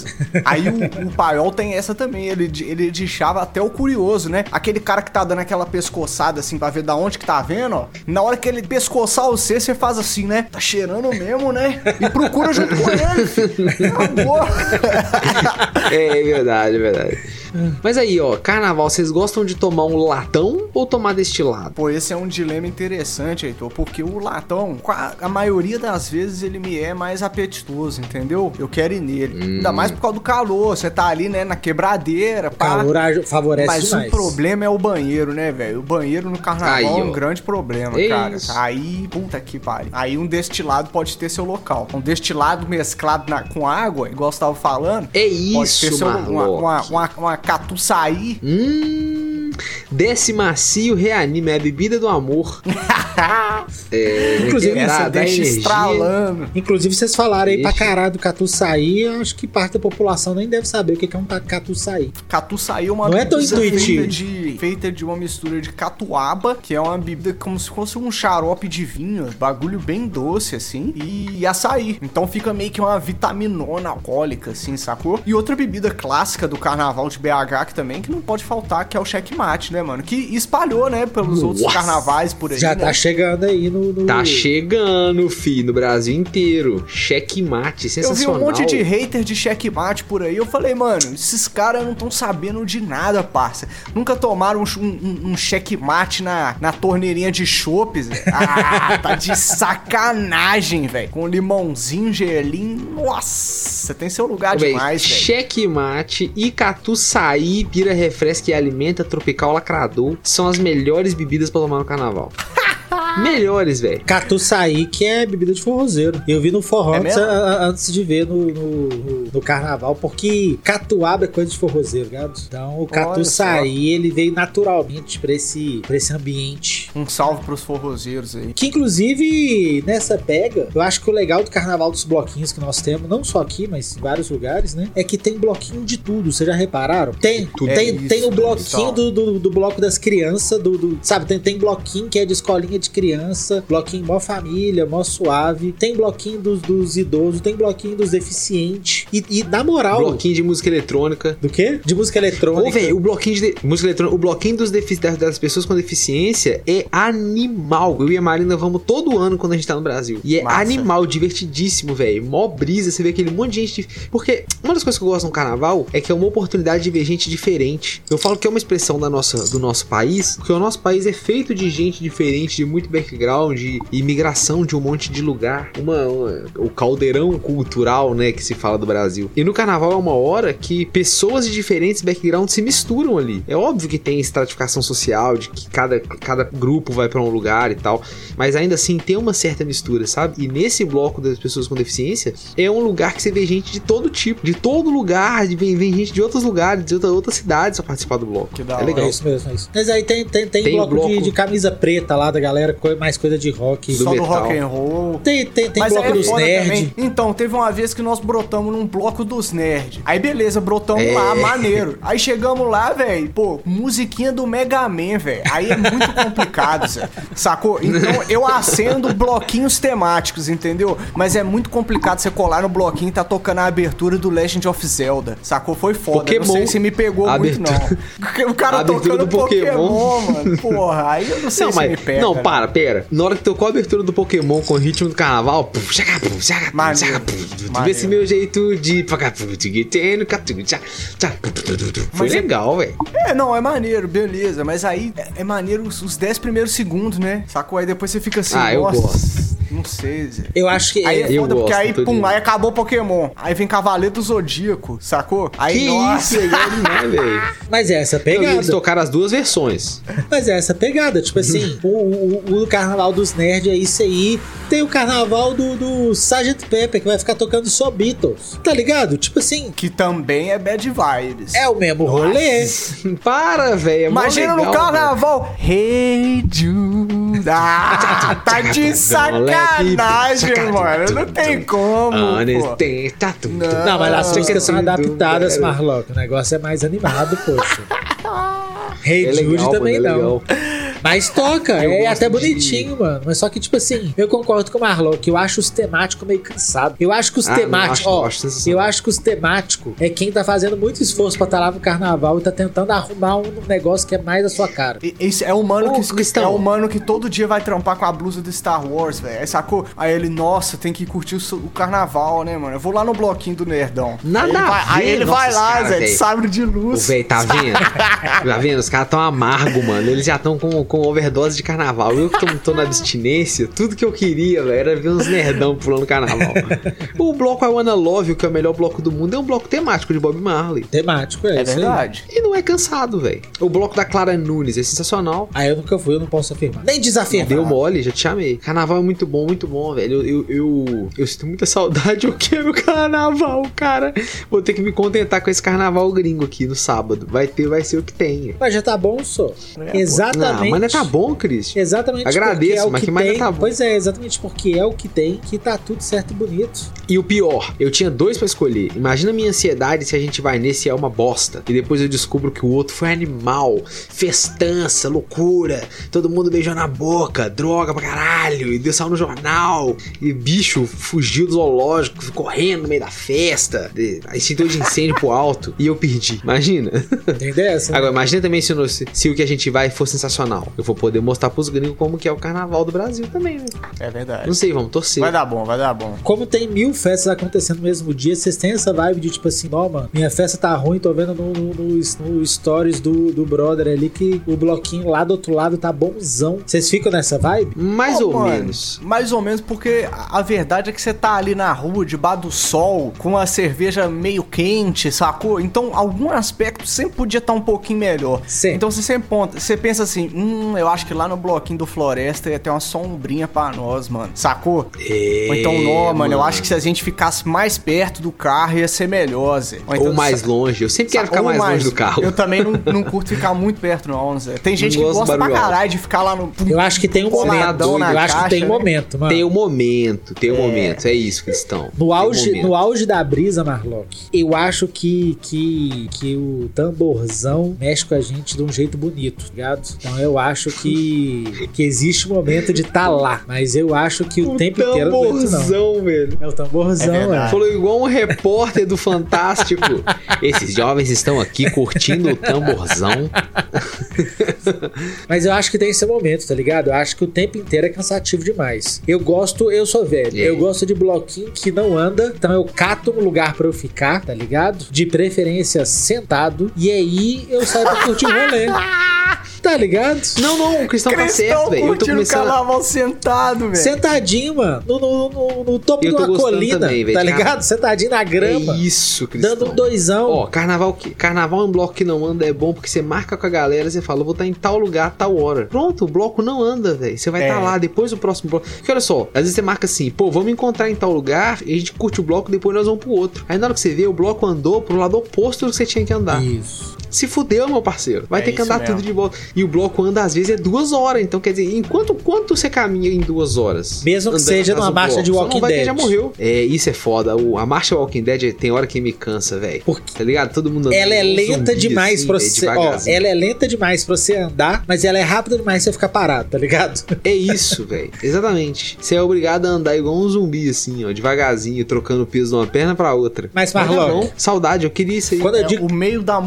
Aí o, o paiol tem essa também. Ele, ele deixava até o curioso, né? Aquele cara que tá dando aquela pescoçada assim pra ver da onde que tá vendo, ó. Na hora que ele pescoçar você, você faz assim, né? Tá cheirando mesmo, né? E procura junto com ele, filho. É, é verdade, é verdade. Mas aí, ó, carnaval, vocês gostam de tomar um latão ou tomar destilado? Pô, esse é um dilema interessante, Heitor, porque o latão, a maioria das vezes, ele me é mais apetitoso, entendeu? Eu quero ir nele. Hum. Ainda mais por causa do calor. Você tá ali, né, na quebradeira. O calor favorece Mas demais. o problema é o banheiro, né, velho? O banheiro no carnaval aí, é um grande problema, é cara. Isso. Aí, puta que pariu. Aí um destilado pode ter seu local. Um destilado mesclado na, com água, igual você tava falando. É isso, pode ter seu, uma, uma, uma, uma catuçaí. Hum, desce macio, reanima. É a bebida do amor. é, Inclusive, essa deixa estralando. Inclusive, vocês falaram aí deixa. pra caralho do catuçaí. Acho que parte da população nem deve saber o que é um catuçaí. Catuçaí é uma Não é tão intuitivo. Feita de, feita de uma mistura de catuaba, que é uma bebida como se fosse um xarope de vinho. Bagulho bem doce, assim. E açaí. Então fica meio que uma vitaminona alcoólica, assim, sacou? E outra bebida clássica do carnaval de BH que também, que não pode faltar, que é o checkmate, né, mano? Que espalhou, né, pelos Nossa. outros carnavais por aí. Já né? tá chegando aí no, no, Tá chegando, fi, no Brasil inteiro. Checkmate, sensacional. Eu vi um monte de hater de checkmate por aí. Eu falei, mano, esses caras não estão sabendo de nada, parça. Nunca tomaram um, um, um checkmate na, na torneirinha de chopes. Ah, tá de sacanagem, velho. Com limãozinho, gelinho. Nossa, tem seu lugar Ô, demais, velho. Checkmate e catuçaí, pira refresca e alimenta tropical lacrador são as melhores bebidas para tomar no carnaval. Melhores, velho. Catuçaí, que é bebida de forrozeiro. Eu vi no forró é antes, a, antes, de ver no, no, no, carnaval, porque catuaba é coisa de forrozeiro, ligado? Então o catuçaí, ele veio naturalmente pra esse, pra esse ambiente. Um salve pros forrozeiros aí. Que inclusive, nessa pega, eu acho que o legal do carnaval dos bloquinhos que nós temos, não só aqui, mas em vários lugares, né? É que tem bloquinho de tudo. Vocês já repararam? Tem, tudo. tem, é tem isso, o bloquinho do, do, do, bloco das crianças, do, do, sabe? Tem, tem bloquinho que é de escolinha de criança, bloquinho mó família, mó suave. Tem bloquinho dos, dos idosos, tem bloquinho dos deficientes. E, e na moral. Bloquinho de música eletrônica. Do quê? De música eletrônica. Ô, velho, o bloquinho de, de música eletrônica, o bloquinho dos das pessoas com deficiência é animal. Eu e a Marina vamos todo ano quando a gente tá no Brasil. E é Massa. animal, divertidíssimo, velho. Mó brisa, você vê aquele monte de gente. Porque uma das coisas que eu gosto no carnaval é que é uma oportunidade de ver gente diferente. Eu falo que é uma expressão da nossa, do nosso país, porque o nosso país é feito de gente diferente, de muito background, de imigração de um monte de lugar. Uma, uma, o caldeirão cultural, né, que se fala do Brasil. E no carnaval é uma hora que pessoas de diferentes backgrounds se misturam ali. É óbvio que tem estratificação social, de que cada, cada grupo vai para um lugar e tal, mas ainda assim tem uma certa mistura, sabe? E nesse bloco das pessoas com deficiência, é um lugar que você vê gente de todo tipo, de todo lugar, vem, vem gente de outros lugares, de outra, outras cidades a participar do bloco. Que da é legal. É isso mesmo, é isso. Mas aí tem, tem, tem, tem bloco, bloco... De, de, camisa preta lá da galera mais coisa de rock. Só do metal. rock and roll. Tem, tem, tem Mas bloco é dos foda nerd. também. Então, teve uma vez que nós brotamos num bloco dos nerds. Aí beleza, brotamos É. lá, maneiro. Aí chegamos lá, velho, pô, musiquinha do Mega Man, velho. Aí é muito complicado, Zé. Sacou? Então eu acendo bloquinhos temáticos, entendeu? Mas é muito complicado você colar no bloquinho e tá tocando a abertura do Legend of Zelda. Sacou? Foi foda. Pokémon. Não sei se me pegou muito, não. O cara tocando do Pokémon. Pokémon, mano. Porra, aí eu não sei Não, se me mas. pega. não, né? Pera. Na hora que tocou a abertura do Pokémon com o ritmo do carnaval. pum, chaca, pum, chaca, pum, chaca, pum, esse meu jeito de. Foi é- legal, velho. É, não, é maneiro, beleza. Mas aí é, é maneiro os, os 10 primeiros segundos, né? Sacou? Aí depois você fica assim, Ah, eu gosto. Não sei, Zé. Eu acho que. Aí é Eu foda, porque gosto, aí, pum, aí acabou o Pokémon. Aí vem Cavaleiro do Zodíaco, sacou? Aí, Que nossa. isso, legal demais, velho. Mas é essa Eu vi eles pegada. tocaram as duas versões. Mas é essa pegada. Tipo assim, o, o, o carnaval dos nerds é isso aí. Tem o carnaval do, do Sgt. Pepper, que vai ficar tocando só Beatles. Tá ligado? Tipo assim, Que também é bad vibes. é o mesmo rolê. Para, velho. É Imagina legal, no carnaval. Hey Jude. Ah, tá de sacanagem, mano. Não tem como. pô. Não. Não, mas as Ah, músicas são adaptadas. Marlock. O negócio é mais animado, poxa. Hey É Jude também é não. Mas toca, é até de- bonitinho, mano. Mas só que, tipo assim, eu concordo com o Marlock. Eu acho os temáticos meio cansados. Eu acho que os Ah, temáticos, ó, acho eu acho que os temáticos é quem tá fazendo muito esforço pra estar lá no carnaval e tá tentando arrumar um negócio que é mais a sua cara. E- Esse é o mano Ô, que Cristão. é o mano que todo dia vai trampar com a blusa do Star Wars, velho. Aí sacou? Aí ele, nossa, tem que curtir o, o carnaval, né, mano? Eu vou lá no bloquinho do Nerdão. Nada aí ele vai, aí ele vai lá, Zé, de velho. sabre de luz. velho, tá vendo? tá vendo? Os caras tão amargos, mano. Eles já estão com, com overdose de carnaval. Eu que tô, tô na abstinência, tudo que eu queria, velho, era ver uns nerdão pulando carnaval. o bloco I Wanna Love You, que é o melhor bloco do mundo, é um bloco temático de Bob Marley. Temático, é, É isso aí. verdade. E não é cansado, velho. O bloco da Clara Nunes é sensacional. Aí eu nunca fui, eu não posso afirmar. Nem desafirmar. Deu mole, já te chamei. Carnaval é muito bom, muito bom, velho. Eu, eu, eu, eu sinto muita saudade, eu quero carnaval, cara. Vou ter que me contentar com esse carnaval gringo aqui no sábado. Vai ter, vai ser o que tem. Mas já tá bom, só. É, Exatamente. Não, mas não tá bom, Christian. Exatamente Agradeço, porque é o mas que que mais tem. tá bom. Pois é, exatamente porque é o que tem que tá tudo certo e bonito. E o pior, eu tinha dois pra escolher. Imagina a minha ansiedade se a gente vai nesse e é uma bosta. E depois eu descubro que o outro foi animal, festança, loucura, todo mundo beijou na boca, droga pra caralho, e deu saiu no jornal, e bicho fugiu do zoológico, correndo no meio da festa, de- extintor de incêndio pro alto, e eu perdi. Imagina. Entendeu? Essa? Agora, imagina também se, se o que a gente vai for sensacional. Eu vou poder mostrar pros gringos como que é o carnaval do Brasil também, né? É verdade. Não sei, vamos torcer. Vai dar bom, vai dar bom. Como tem mil festas acontecendo no mesmo dia, vocês têm essa vibe de tipo assim, ó, mano, minha festa tá ruim, tô vendo no, no, no- no stories do, do brother ali que o bloquinho lá do outro lado tá bonzão. Vocês ficam nessa vibe? Mais Ô, ou mano, menos. Mais ou menos, porque a verdade é que você tá ali na rua, debaixo do sol, com a cerveja meio quente, sacou? Então, algum aspecto sempre podia estar um pouquinho melhor. Sempre. Então, você sempre ponta, você pensa assim, hum, eu acho que lá no bloquinho do Floresta ia ter uma sombrinha pra nós, mano, sacou? É, Ou então, não, mano, eu acho que se a gente ficasse mais perto do carro ia ser melhor, Zé. Ou, então, mais sa- longe. Eu sempre quero Sa- ficar ou mais, longe do carro. Eu também não, não curto ficar muito perto, não, Zé. Tem gente que gosto gosta pra caralho de ficar lá no. Eu acho que tem um momento. Eu acho que caixa, tem um né? momento, mano. Tem o momento, tem o momento. É isso, Cristão. No auge, momento. no auge da brisa, Marlock, eu acho que, que, que o tamborzão mexe com a gente de um jeito bonito, ligado? Então eu acho que, que existe um momento de estar lá, mas eu acho que o, tempo inteiro aguento, não. tamborzão, velho. É o tamborzão, É é. Falou igual um repórter do Fantástico. Esses jovens estão aqui curtindo o tamborzão. Mas eu acho que tem esse momento, tá ligado? Eu acho que o tempo inteiro é cansativo demais. Eu gosto, eu sou velho, É. eu gosto de bloquinho que não anda, então eu cato um lugar pra eu ficar, tá ligado? De preferência sentado, e aí eu saio pra curtir o rolê. Tá ligado? Não, não, o Cristão tá Cristão certo, velho. Eu tô o começando. a- carnaval sentado, velho. Sentadinho, mano, no, no, no- no topo Eu de tô uma colina, também, velho, tá cara. ligado? Sentadinho na grama, É isso, Cristão. dando um doisão. Ó, carnaval, que- carnaval é um bloco que não anda é bom porque você marca com a galera, você fala, eu vou estar em tal lugar, tal hora. Pronto, o bloco não anda, velho. Você vai É. estar lá depois do próximo bloco. Porque olha só, às vezes você marca assim, pô, vamos encontrar em tal lugar e a gente curte o bloco, depois nós vamos pro outro. Aí na hora que você vê, o bloco andou pro lado oposto do que você tinha que andar. Isso. Se fudeu, meu parceiro. Vai É ter que andar mesmo. tudo de volta. E o bloco anda, às vezes, é duas horas. Então, quer dizer, enquanto quanto você caminha em duas horas? Mesmo que seja numa marcha bloco? de Walking não Dead. já morreu. É, isso é foda. O- a marcha Walking Dead tem hora que me cansa, velho. Por quê? Tá ligado? Todo mundo Ela é lenta zumbi, demais assim, pra velho, você. Ó, ela é lenta demais pra você andar, mas ela é rápida demais pra você ficar parado, tá ligado? É isso, velho. Exatamente. Você é obrigado a andar igual um zumbi, assim, ó, devagarzinho, trocando peso de uma perna pra outra. Mas, Marlon, bom. Saudade, eu queria isso aí. quando eu É, digo. o meio da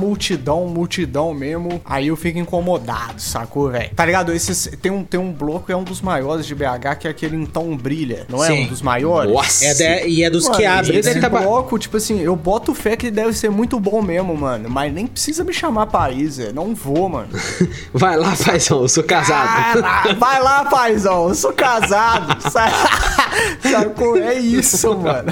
multidão, multidão mesmo, aí eu fico incomodado, sacou, velho? Tá ligado? Esses, tem, um, tem um bloco, é um dos maiores de BH, que é aquele Então Brilha, não é? Sim. Um dos maiores? Nossa. É de- e é dos Mano, que abrem. Esse Ele tá bloco, tipo assim, eu boto fé que deve ser muito bom mesmo, mano. Mas nem precisa me chamar ir, Zé. Não vou, mano. Vai lá, paizão, eu sou casado. Ah, vai lá, paizão. Eu sou casado. Sa- Sacou? É isso, mano.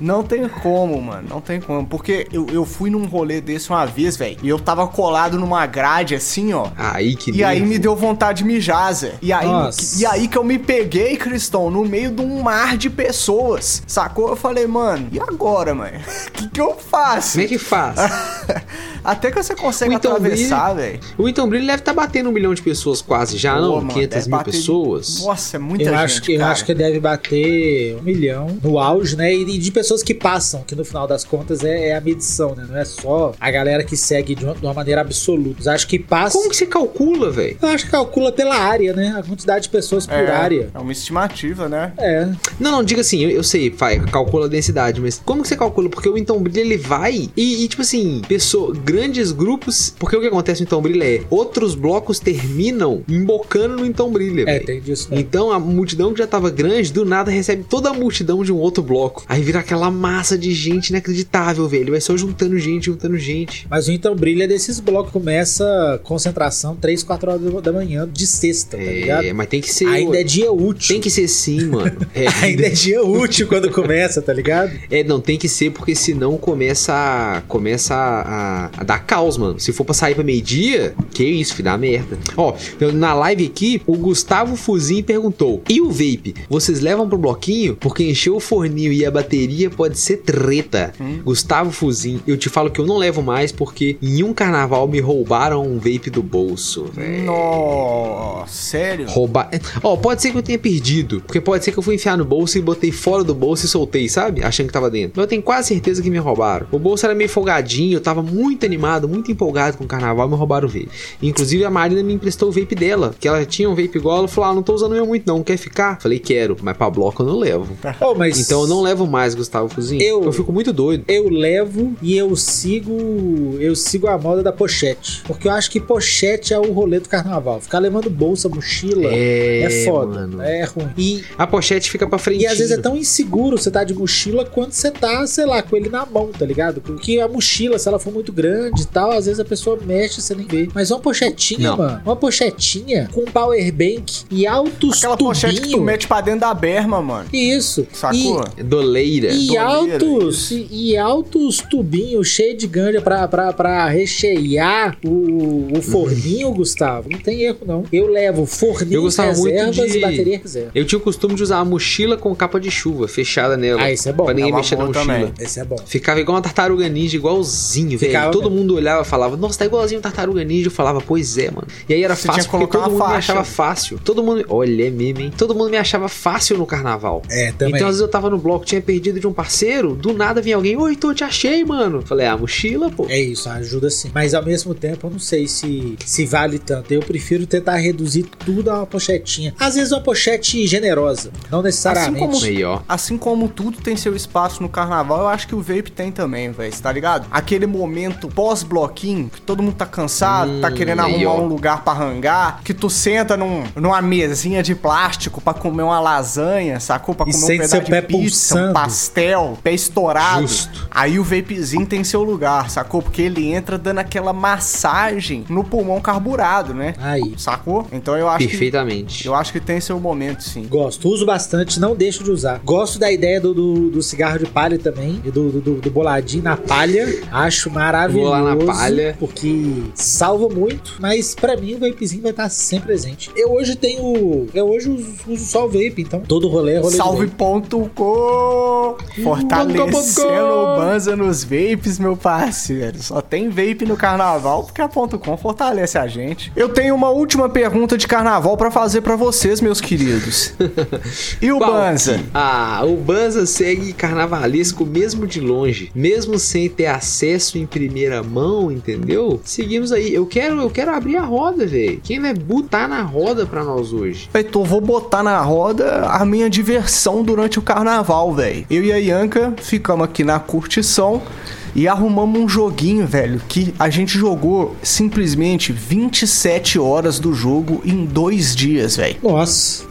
Não tem como, mano. Não tem como. Porque eu, eu fui num rolê desse uma vez, velho. E eu tava colado numa grade assim, ó. Aí que E aí nervo. me deu vontade de mijar, Zé. E aí, Nossa. e aí que eu me peguei, Cristão, no meio de um mar de pessoas. Sacou? Eu falei, mano, e agora, mano? O que, que eu faço? Como é que faz? Até que você consegue O Então atravessar, velho. o Então Brilho deve estar batendo um milhão de pessoas quase já, Pô, não? mano, 500 deve mil bater de- pessoas. Nossa, é muita Eu, gente. acho que, eu acho que deve bater um milhão no auge, né? E de pessoas que passam, que no final das contas é, é a medição, né? Não é só a galera que segue de uma, de uma maneira absoluta. Eu acho que passa. Como que você calcula, velho? Eu acho que calcula pela área, né? A quantidade de pessoas por é, área. É uma estimativa, né? É. Não, não, diga assim, eu, eu sei, vai, calcula a densidade, mas como que você calcula? Porque o Então Brilho, ele vai e, e, tipo assim, pessoa, grandes grupos, porque o que acontece no Então Brilho é, outros blocos terminam embocando no Então Brilho, É, velho. tem disso, né? Então a multidão que já tava grande, do nada recebe toda a multidão de um outro bloco. Aí vira aquela massa de gente inacreditável, velho. Vai só juntando gente, juntando gente. Mas o Então Brilha é desses blocos. Começa concentração 3, 4 horas da- da manhã de sexta, tá ligado? É, mas tem que ser. Ainda é dia útil. Tem que ser sim, mano. É, Ainda é dia útil quando começa, tá ligado? É, não, tem que ser, porque senão começa a. Começa a, a dar caos, mano. Se for pra sair pra meio-dia, que isso, filho, dá merda. Ó, na live aqui, o Gustavo Fuzin perguntou: E o vape? Vocês levam pro bloquinho? Porque encher o forninho e a bateria pode ser treta. Gustavo Fuzin, eu te falo que eu não levo mais porque em um carnaval me roubaram um vape do bolso. Nossa, sério? Roubar. Ó, pode ser que eu tenha perdido. Porque pode ser que eu fui enfiar no bolso e botei fora do bolso e soltei, sabe? Achando que tava dentro. Mas eu tenho quase certeza que me roubaram. O bolso era meio folgadinho, eu tava muito animado, muito empolgado com o carnaval, me roubaram o vape. Inclusive a Marina me emprestou o vape dela, que ela tinha um vape igual, ela falou: ah, não tô usando eu muito não, quer ficar? Falei, quero, mas pra bloco eu não levo. Oh, mas Então eu não levo mais, Gustavo Eu- eu fico muito doido. eu levo e eu sigo eu sigo a moda da pochete. Porque eu acho que pochete é o rolê do carnaval. Ficar levando bolsa, mochila é, É, foda. mano. É ruim. E, A pochete fica pra frente. e às vezes é tão inseguro você tá de mochila quanto você tá, sei lá, com ele na mão, tá ligado? Porque a mochila, se ela for muito grande e tal, às vezes a pessoa mexe e você nem vê. Mas uma pochetinha, Não. mano, uma pochetinha com power bank e altos Aquela pochete que tu mete pra dentro da berma, mano. Isso. Sacou? Doleira. E, e doleira, altos e, e altos tubinhos cheios de ganja pra, pra, pra rechear o, o forninho, Gustavo. Não tem erro, não. Eu levo forninho Eu gostava muito reservas de- e bateria reserva. Eu tinha o costume de usar a mochila com capa de chuva, fechada nela. Ah, isso é bom. Pra ninguém É mexer na mochila. também. Esse é bom. Ficava igual uma tartaruga ninja, igualzinho, velho. Ficava Todo mesmo. mundo olhava e falava, nossa, tá igualzinho tartaruga ninja. Eu falava, pois é, mano. E aí era Você fácil porque todo mundo uma me faixa. achava fácil. Todo mundo. Olha, é meme, hein? Todo mundo me achava fácil no carnaval. É, também. Então, às vezes eu tava no bloco, tinha perdido de um parceiro, do nada vinha alguém, oi, tô, te achei, mano. Falei, ah, mochila, pô. É isso, ajuda sim. Mas ao mesmo tempo, eu não sei se, se vale tanto. Eu prefiro tentar reduzir tudo a uma pochetinha. Às vezes uma pochete generosa, não necessariamente. Assim como- ó. Assim como tudo tem seu espaço no carnaval, eu acho que o vape tem também, velho, tá ligado? Aquele momento pós-bloquinho, que todo mundo tá cansado, tá Hum, querendo aí, arrumar um lugar pra rangar, que tu senta num, numa mesinha de plástico pra comer uma lasanha, sacou? Pra E comer um sente pedaço de pizza, pulsando. um pastel, pé estourado. Justo. Aí o vapezinho tem seu lugar, sacou? Porque ele entra dando aquela massagem no pulmão carburado, né? Aí. Sacou? Então eu acho que Perfeitamente. eu acho que tem seu momento, sim. Gosto, uso bastante, não deixo de usar. Gosto da ideia do, do, do cigarro de palha também, e do, do, do boladinho na palha. Acho maravilhoso. Lá na palha. Porque salva muito, mas pra mim o vapezinho vai estar sempre presente. Eu hoje tenho. Eu hoje uso, uso só o vape, então todo rolê é rolê Salve ponto com. Fortalecendo o Banza nos vapes, meu parceiro. Só tem vape no carnaval porque a ponto .com fortalece a gente. Eu tenho uma última pergunta de carnaval para fazer para vocês, meus queridos. E o Qual Banza? que- Ah, o Banza segue carnavalesco mesmo de longe, mesmo sem ter acesso em primeira mão, entendeu? Seguimos aí. Eu quero, eu quero abrir a roda, velho. Quem vai botar na roda pra nós hoje? Então, vou botar na roda a minha diversão durante o carnaval, velho. Eu e a Yanka ficamos aqui na curtição e arrumamos um joguinho, velho, que a gente jogou simplesmente 27 horas do jogo em dois dias, velho. Nossa.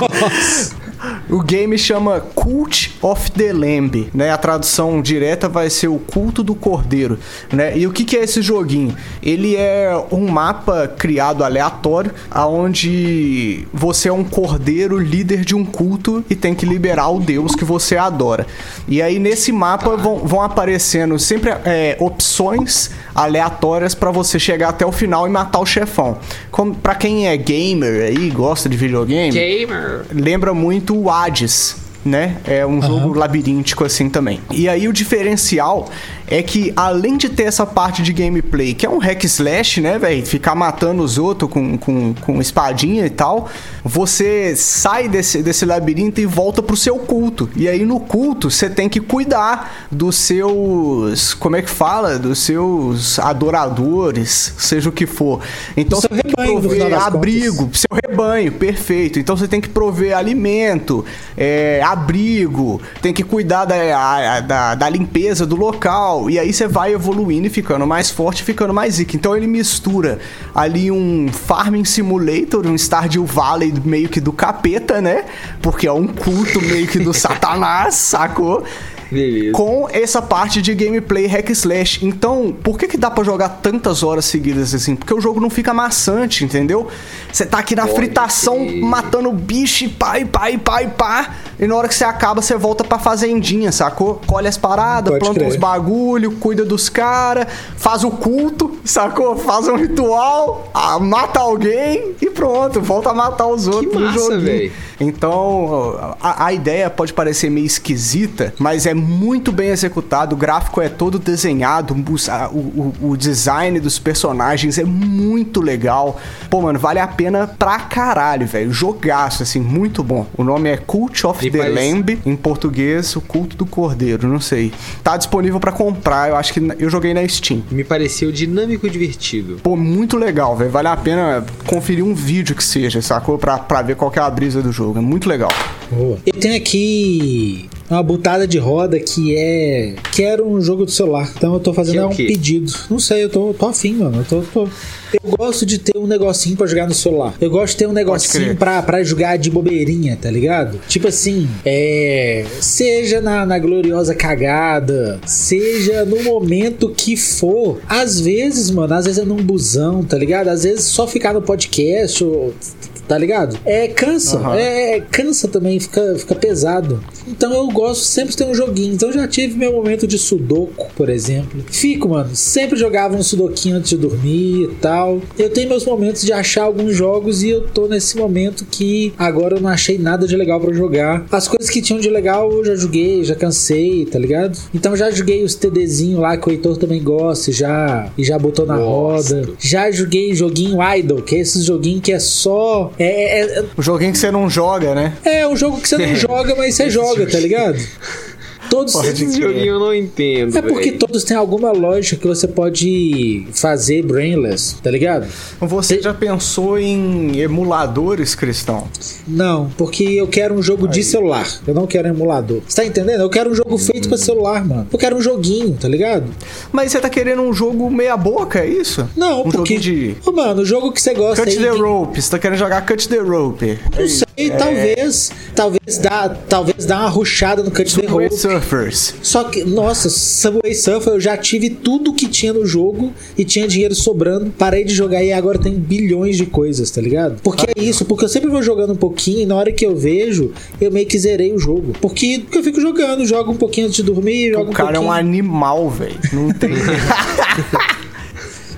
Nossa. O game chama Cult of the Lamb, né? A tradução direta vai ser o culto do cordeiro, né? E o que, que é esse joguinho? Ele é um mapa criado aleatório, aonde você é um cordeiro líder de um culto e tem que liberar o deus que você adora. E aí nesse mapa vão, vão aparecendo sempre é, opções aleatórias para você chegar até o final e matar o chefão. Como para quem é gamer aí, gosta de videogame, Gamer. lembra muito o Hades, né? É um jogo labiríntico assim também. E aí o diferencial é que além de ter essa parte de gameplay, que é um hack slash, né, velho? Ficar matando os outros com, com, com espadinha e tal, você sai desse, desse labirinto e volta pro seu culto. E aí no culto você tem que cuidar dos seus. Como é que fala? Dos seus adoradores, seja o que for. Então você tem que prover abrigo, seu rebanho, perfeito. Então você tem que prover alimento, é, abrigo, tem que cuidar da, da, da limpeza do local. E aí você vai evoluindo e ficando mais forte, ficando mais zica. Então ele mistura ali um Farming Simulator, um Stardew Valley meio que do capeta, né? Porque é um culto meio que do Satanás, sacou? Beleza. com essa parte de gameplay hack slash. Então, por que que dá pra jogar tantas horas seguidas assim? Porque o jogo não fica maçante, entendeu? Você tá aqui na Pode fritação crer. matando bicho e pá, e pá, e pá, e pá. E na hora que você acaba, você volta pra fazendinha, sacou? Colhe as paradas, Pode planta crer. uns bagulho, cuida dos caras, faz o culto, sacou? Faz um ritual, ah, mata alguém e pronto, volta a matar os outros no massa, joguinho. véi. Então, a, a ideia pode parecer meio esquisita, mas é muito bem executado. O gráfico é todo desenhado, o, o- o design dos personagens é muito legal. Pô, mano, vale a pena pra caralho, velho. Jogaço, assim, muito bom. O nome é Cult of Me the parece- Lamb, em português, o culto do cordeiro, não sei. Tá disponível pra comprar, eu acho que eu joguei na Steam. Me pareceu dinâmico e divertido. Pô, muito legal, velho. Vale a pena conferir um vídeo que seja, sacou? Pra, pra ver qual que é a brisa do jogo. É muito legal. Boa. Eu tenho aqui uma butada de roda que é. Quero um jogo do celular. Então eu tô fazendo é é um pedido. Não sei, eu tô, tô afim, mano. Eu, tô, tô- eu gosto de ter um negocinho pra jogar no celular. Eu gosto de ter um negocinho pra jogar de bobeirinha, tá ligado? Tipo assim, é. Seja na, na gloriosa cagada, seja no momento que for. Às vezes, mano, às vezes é num busão, tá ligado? Às vezes só ficar no podcast ou tá ligado? É, cansa. Aham. É, cansa também, fica, fica pesado. Então eu gosto sempre de ter um joguinho. Então eu já tive meu momento de sudoku, por exemplo. Fico, mano, sempre jogava um sudoquinho antes de dormir e tal. Eu tenho meus momentos de achar alguns jogos e eu tô nesse momento que agora eu não achei nada de legal pra jogar. As coisas que tinham de legal eu já joguei, já cansei, tá ligado? Então já joguei os TDzinho lá que o Heitor também gosta, já e já botou na Gosto. roda. Já joguei joguinho Idle, que é esse joguinho que é só é, é, é, O joguinho que você não joga, né? é um jogo que você não joga, mas você joga, tá ligado? Todos. Pode Esse crer. joguinho eu não entendo. É porque véi. todos têm alguma lógica que você pode fazer brainless, tá ligado? Você já pensou em emuladores, Cristão? Não, porque eu quero um jogo de celular. Eu não quero um emulador. Você tá entendendo? Eu quero um jogo feito pra celular, mano. Eu quero um joguinho, tá ligado? Mas você tá querendo um jogo meia boca, é isso? Não, um porque. de Ô, mano, o jogo que você gosta Cut aí. the que- Rope. Você tá querendo jogar Cut the Rope. Não sei, talvez. Talvez dá, talvez dá uma ruchada no Cut the Rope. Surfers. Só que, nossa, Subway Surfer eu já tive tudo que tinha no jogo e tinha dinheiro sobrando. Parei de jogar e agora tem bilhões de coisas, tá ligado? Porque é isso, porque eu sempre vou jogando um pouquinho e na hora que eu vejo, eu meio que zerei o jogo. Porque, porque eu fico jogando, jogo um pouquinho antes de dormir, jogo O um cara é um animal, velho. Não tem.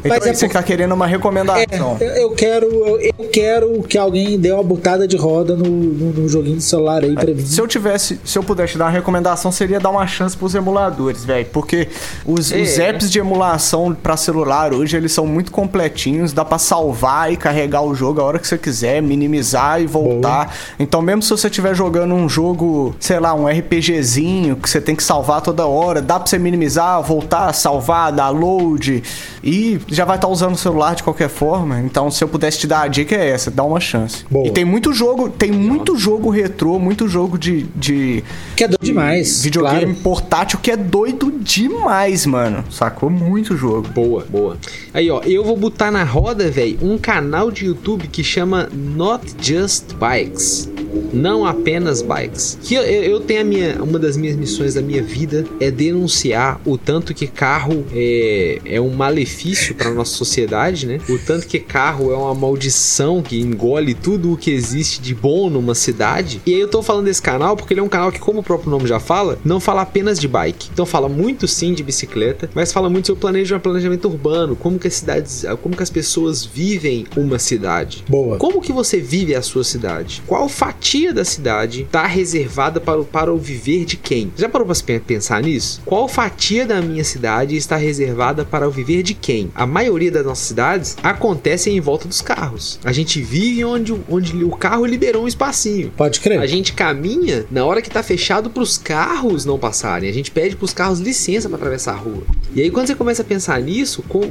Então é você por- tá querendo uma recomendação. É, eu, quero, eu, eu quero que alguém dê uma botada de roda no, no, no joguinho de celular aí pra mim. Se eu tivesse, se eu pudesse dar uma recomendação, seria dar uma chance pros emuladores, velho. Porque os, É. os apps de emulação pra celular hoje, eles são muito completinhos. Dá pra salvar e carregar o jogo a hora que você quiser, minimizar e voltar. Então, mesmo se você estiver jogando um jogo, sei lá, um RPGzinho, que você tem que salvar toda hora, dá pra você minimizar, voltar, salvar, dar load. E já vai estar usando o celular de qualquer forma. Então, se eu pudesse te dar a dica, é essa: dá uma chance. Boa. E tem muito jogo, tem muito jogo retrô, muito jogo de, de Que é doido demais. videogame claro. portátil que é doido demais, mano. Sacou muito jogo. Boa, boa. Aí, ó, eu vou botar na roda, velho, um canal de YouTube que chama Not Just Bikes. Não apenas bikes. Que eu, eu eu tenho a minha. Uma das minhas missões da minha vida é denunciar o tanto que carro é, é um malefício para nossa sociedade, né? O tanto que carro é uma maldição que engole tudo o que existe de bom numa cidade. E aí eu tô falando desse canal porque ele é um canal que, como o próprio nome já fala, não fala apenas de bike. Então fala muito sim de bicicleta, mas fala muito sobre planejamento, planejamento urbano, como que as cidades, como que as pessoas vivem uma cidade. Boa. Como que você vive a sua cidade? Qual fatia da cidade está reservada para, o- para o viver de quem? Já parou para pe- pensar nisso? Qual fatia da minha cidade está reservada para o viver de quem? A maioria das nossas cidades acontecem em volta dos carros. A gente vive onde, o- onde o carro liberou um espacinho. Pode crer. A gente caminha na hora que tá fechado pros carros não passarem. A gente pede pros carros licença para atravessar a rua. E aí quando você começa a pensar nisso, com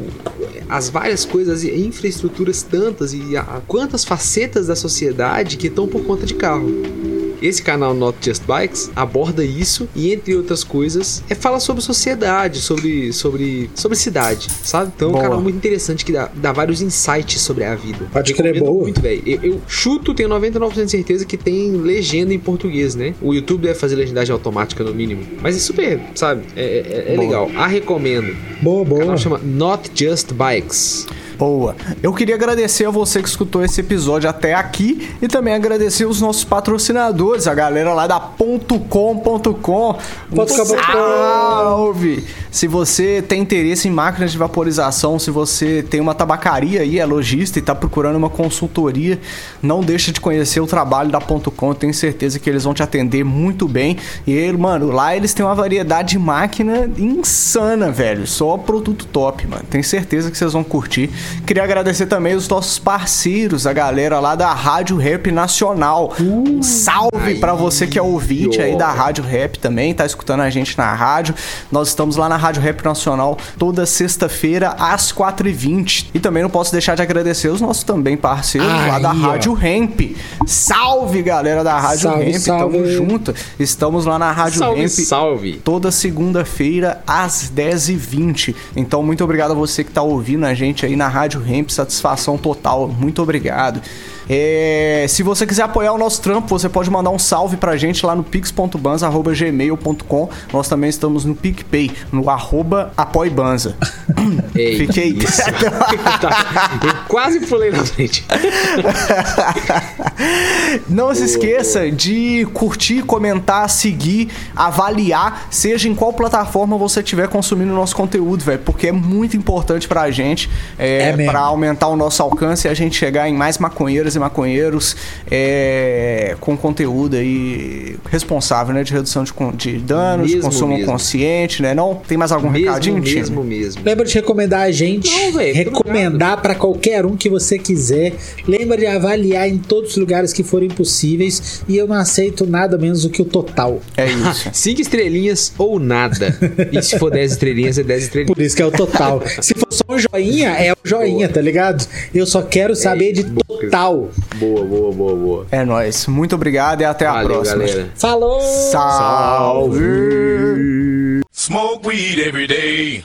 as várias coisas e infraestruturas tantas e a, quantas facetas da sociedade que estão por conta de carro. Esse canal Not Just Bikes aborda isso e entre outras coisas é fala sobre sociedade, sobre sobre sobre cidade, sabe? Então é um Boa. canal muito interessante que dá, dá vários insights sobre a vida. Pode crer, boa. muito, velho. Eu, eu chuto, tenho 99% de certeza que tem legenda em português, né? O YouTube deve fazer legendagem automática no mínimo. Mas é super, sabe? É, é- é Boa. legal. A recomendo. Boa, O boa. canal chama Not Just Bikes. Boa. Eu queria agradecer a você que escutou esse episódio até aqui e também agradecer os nossos patrocinadores, a galera lá da .com.com. Salve! Se você tem interesse em máquinas de vaporização, se você tem uma tabacaria aí, é lojista e está procurando uma consultoria, não deixa de conhecer o trabalho da .com, tenho certeza que eles vão te atender muito bem. E, mano, lá eles têm uma variedade de máquina insana, velho. Só produto top, mano. Tenho certeza que vocês vão curtir. Queria agradecer também os nossos parceiros, a galera lá da Rádio Rap Nacional. Um salve pra você que é ouvinte aí da Rádio Rap também, tá escutando a gente na rádio. Nós estamos lá na Rádio Rap Nacional toda sexta-feira às 4h20. E também não posso deixar de agradecer os nossos também parceiros lá da. Rádio Ramp. Salve, galera da Rádio Salve, Ramp, salve. tamo junto. Estamos lá na Rádio salve, Ramp salve. toda segunda-feira às 10h20. Então, muito obrigado a você que tá ouvindo a gente aí na Rádio Ramp, satisfação total. Muito obrigado. É, se você quiser apoiar o nosso trampo, você pode mandar um salve pra gente lá no pix.banza.gmail.com. Nós também estamos no PicPay, no arroba apoibanza. Ei, Fiquei- isso. Tá. Eu quase pulei na frente. Não se esqueça de curtir, comentar, seguir, avaliar, seja em qual plataforma você estiver consumindo o nosso conteúdo, velho, porque é muito importante pra gente, é, É para aumentar o nosso alcance e a gente chegar em mais maconheiras e maconheiros é, com conteúdo aí responsável, né, de redução de, de danos, de Mesmo, consumo mesmo. consciente, né? Não tem mais algum Mesmo, recadinho, time? mesmo, mesmo. Lembra de recomendar a gente, Não, velho, recomendar pra qualquer um que você quiser. Lembra de avaliar em todos os lugares que forem possíveis. E eu não aceito nada menos do que o total. É isso. Cinco estrelinhas ou nada. E se for 10 estrelinhas, é 10 estrelinhas. Por isso que é o total. Se for só um joinha, é o joinha, tá ligado? Eu só quero saber de total. Boa, boa, boa, boa. É nóis. Muito obrigado e até a Valeu, próxima. galera. Falou! Salve. Smoke weed every day.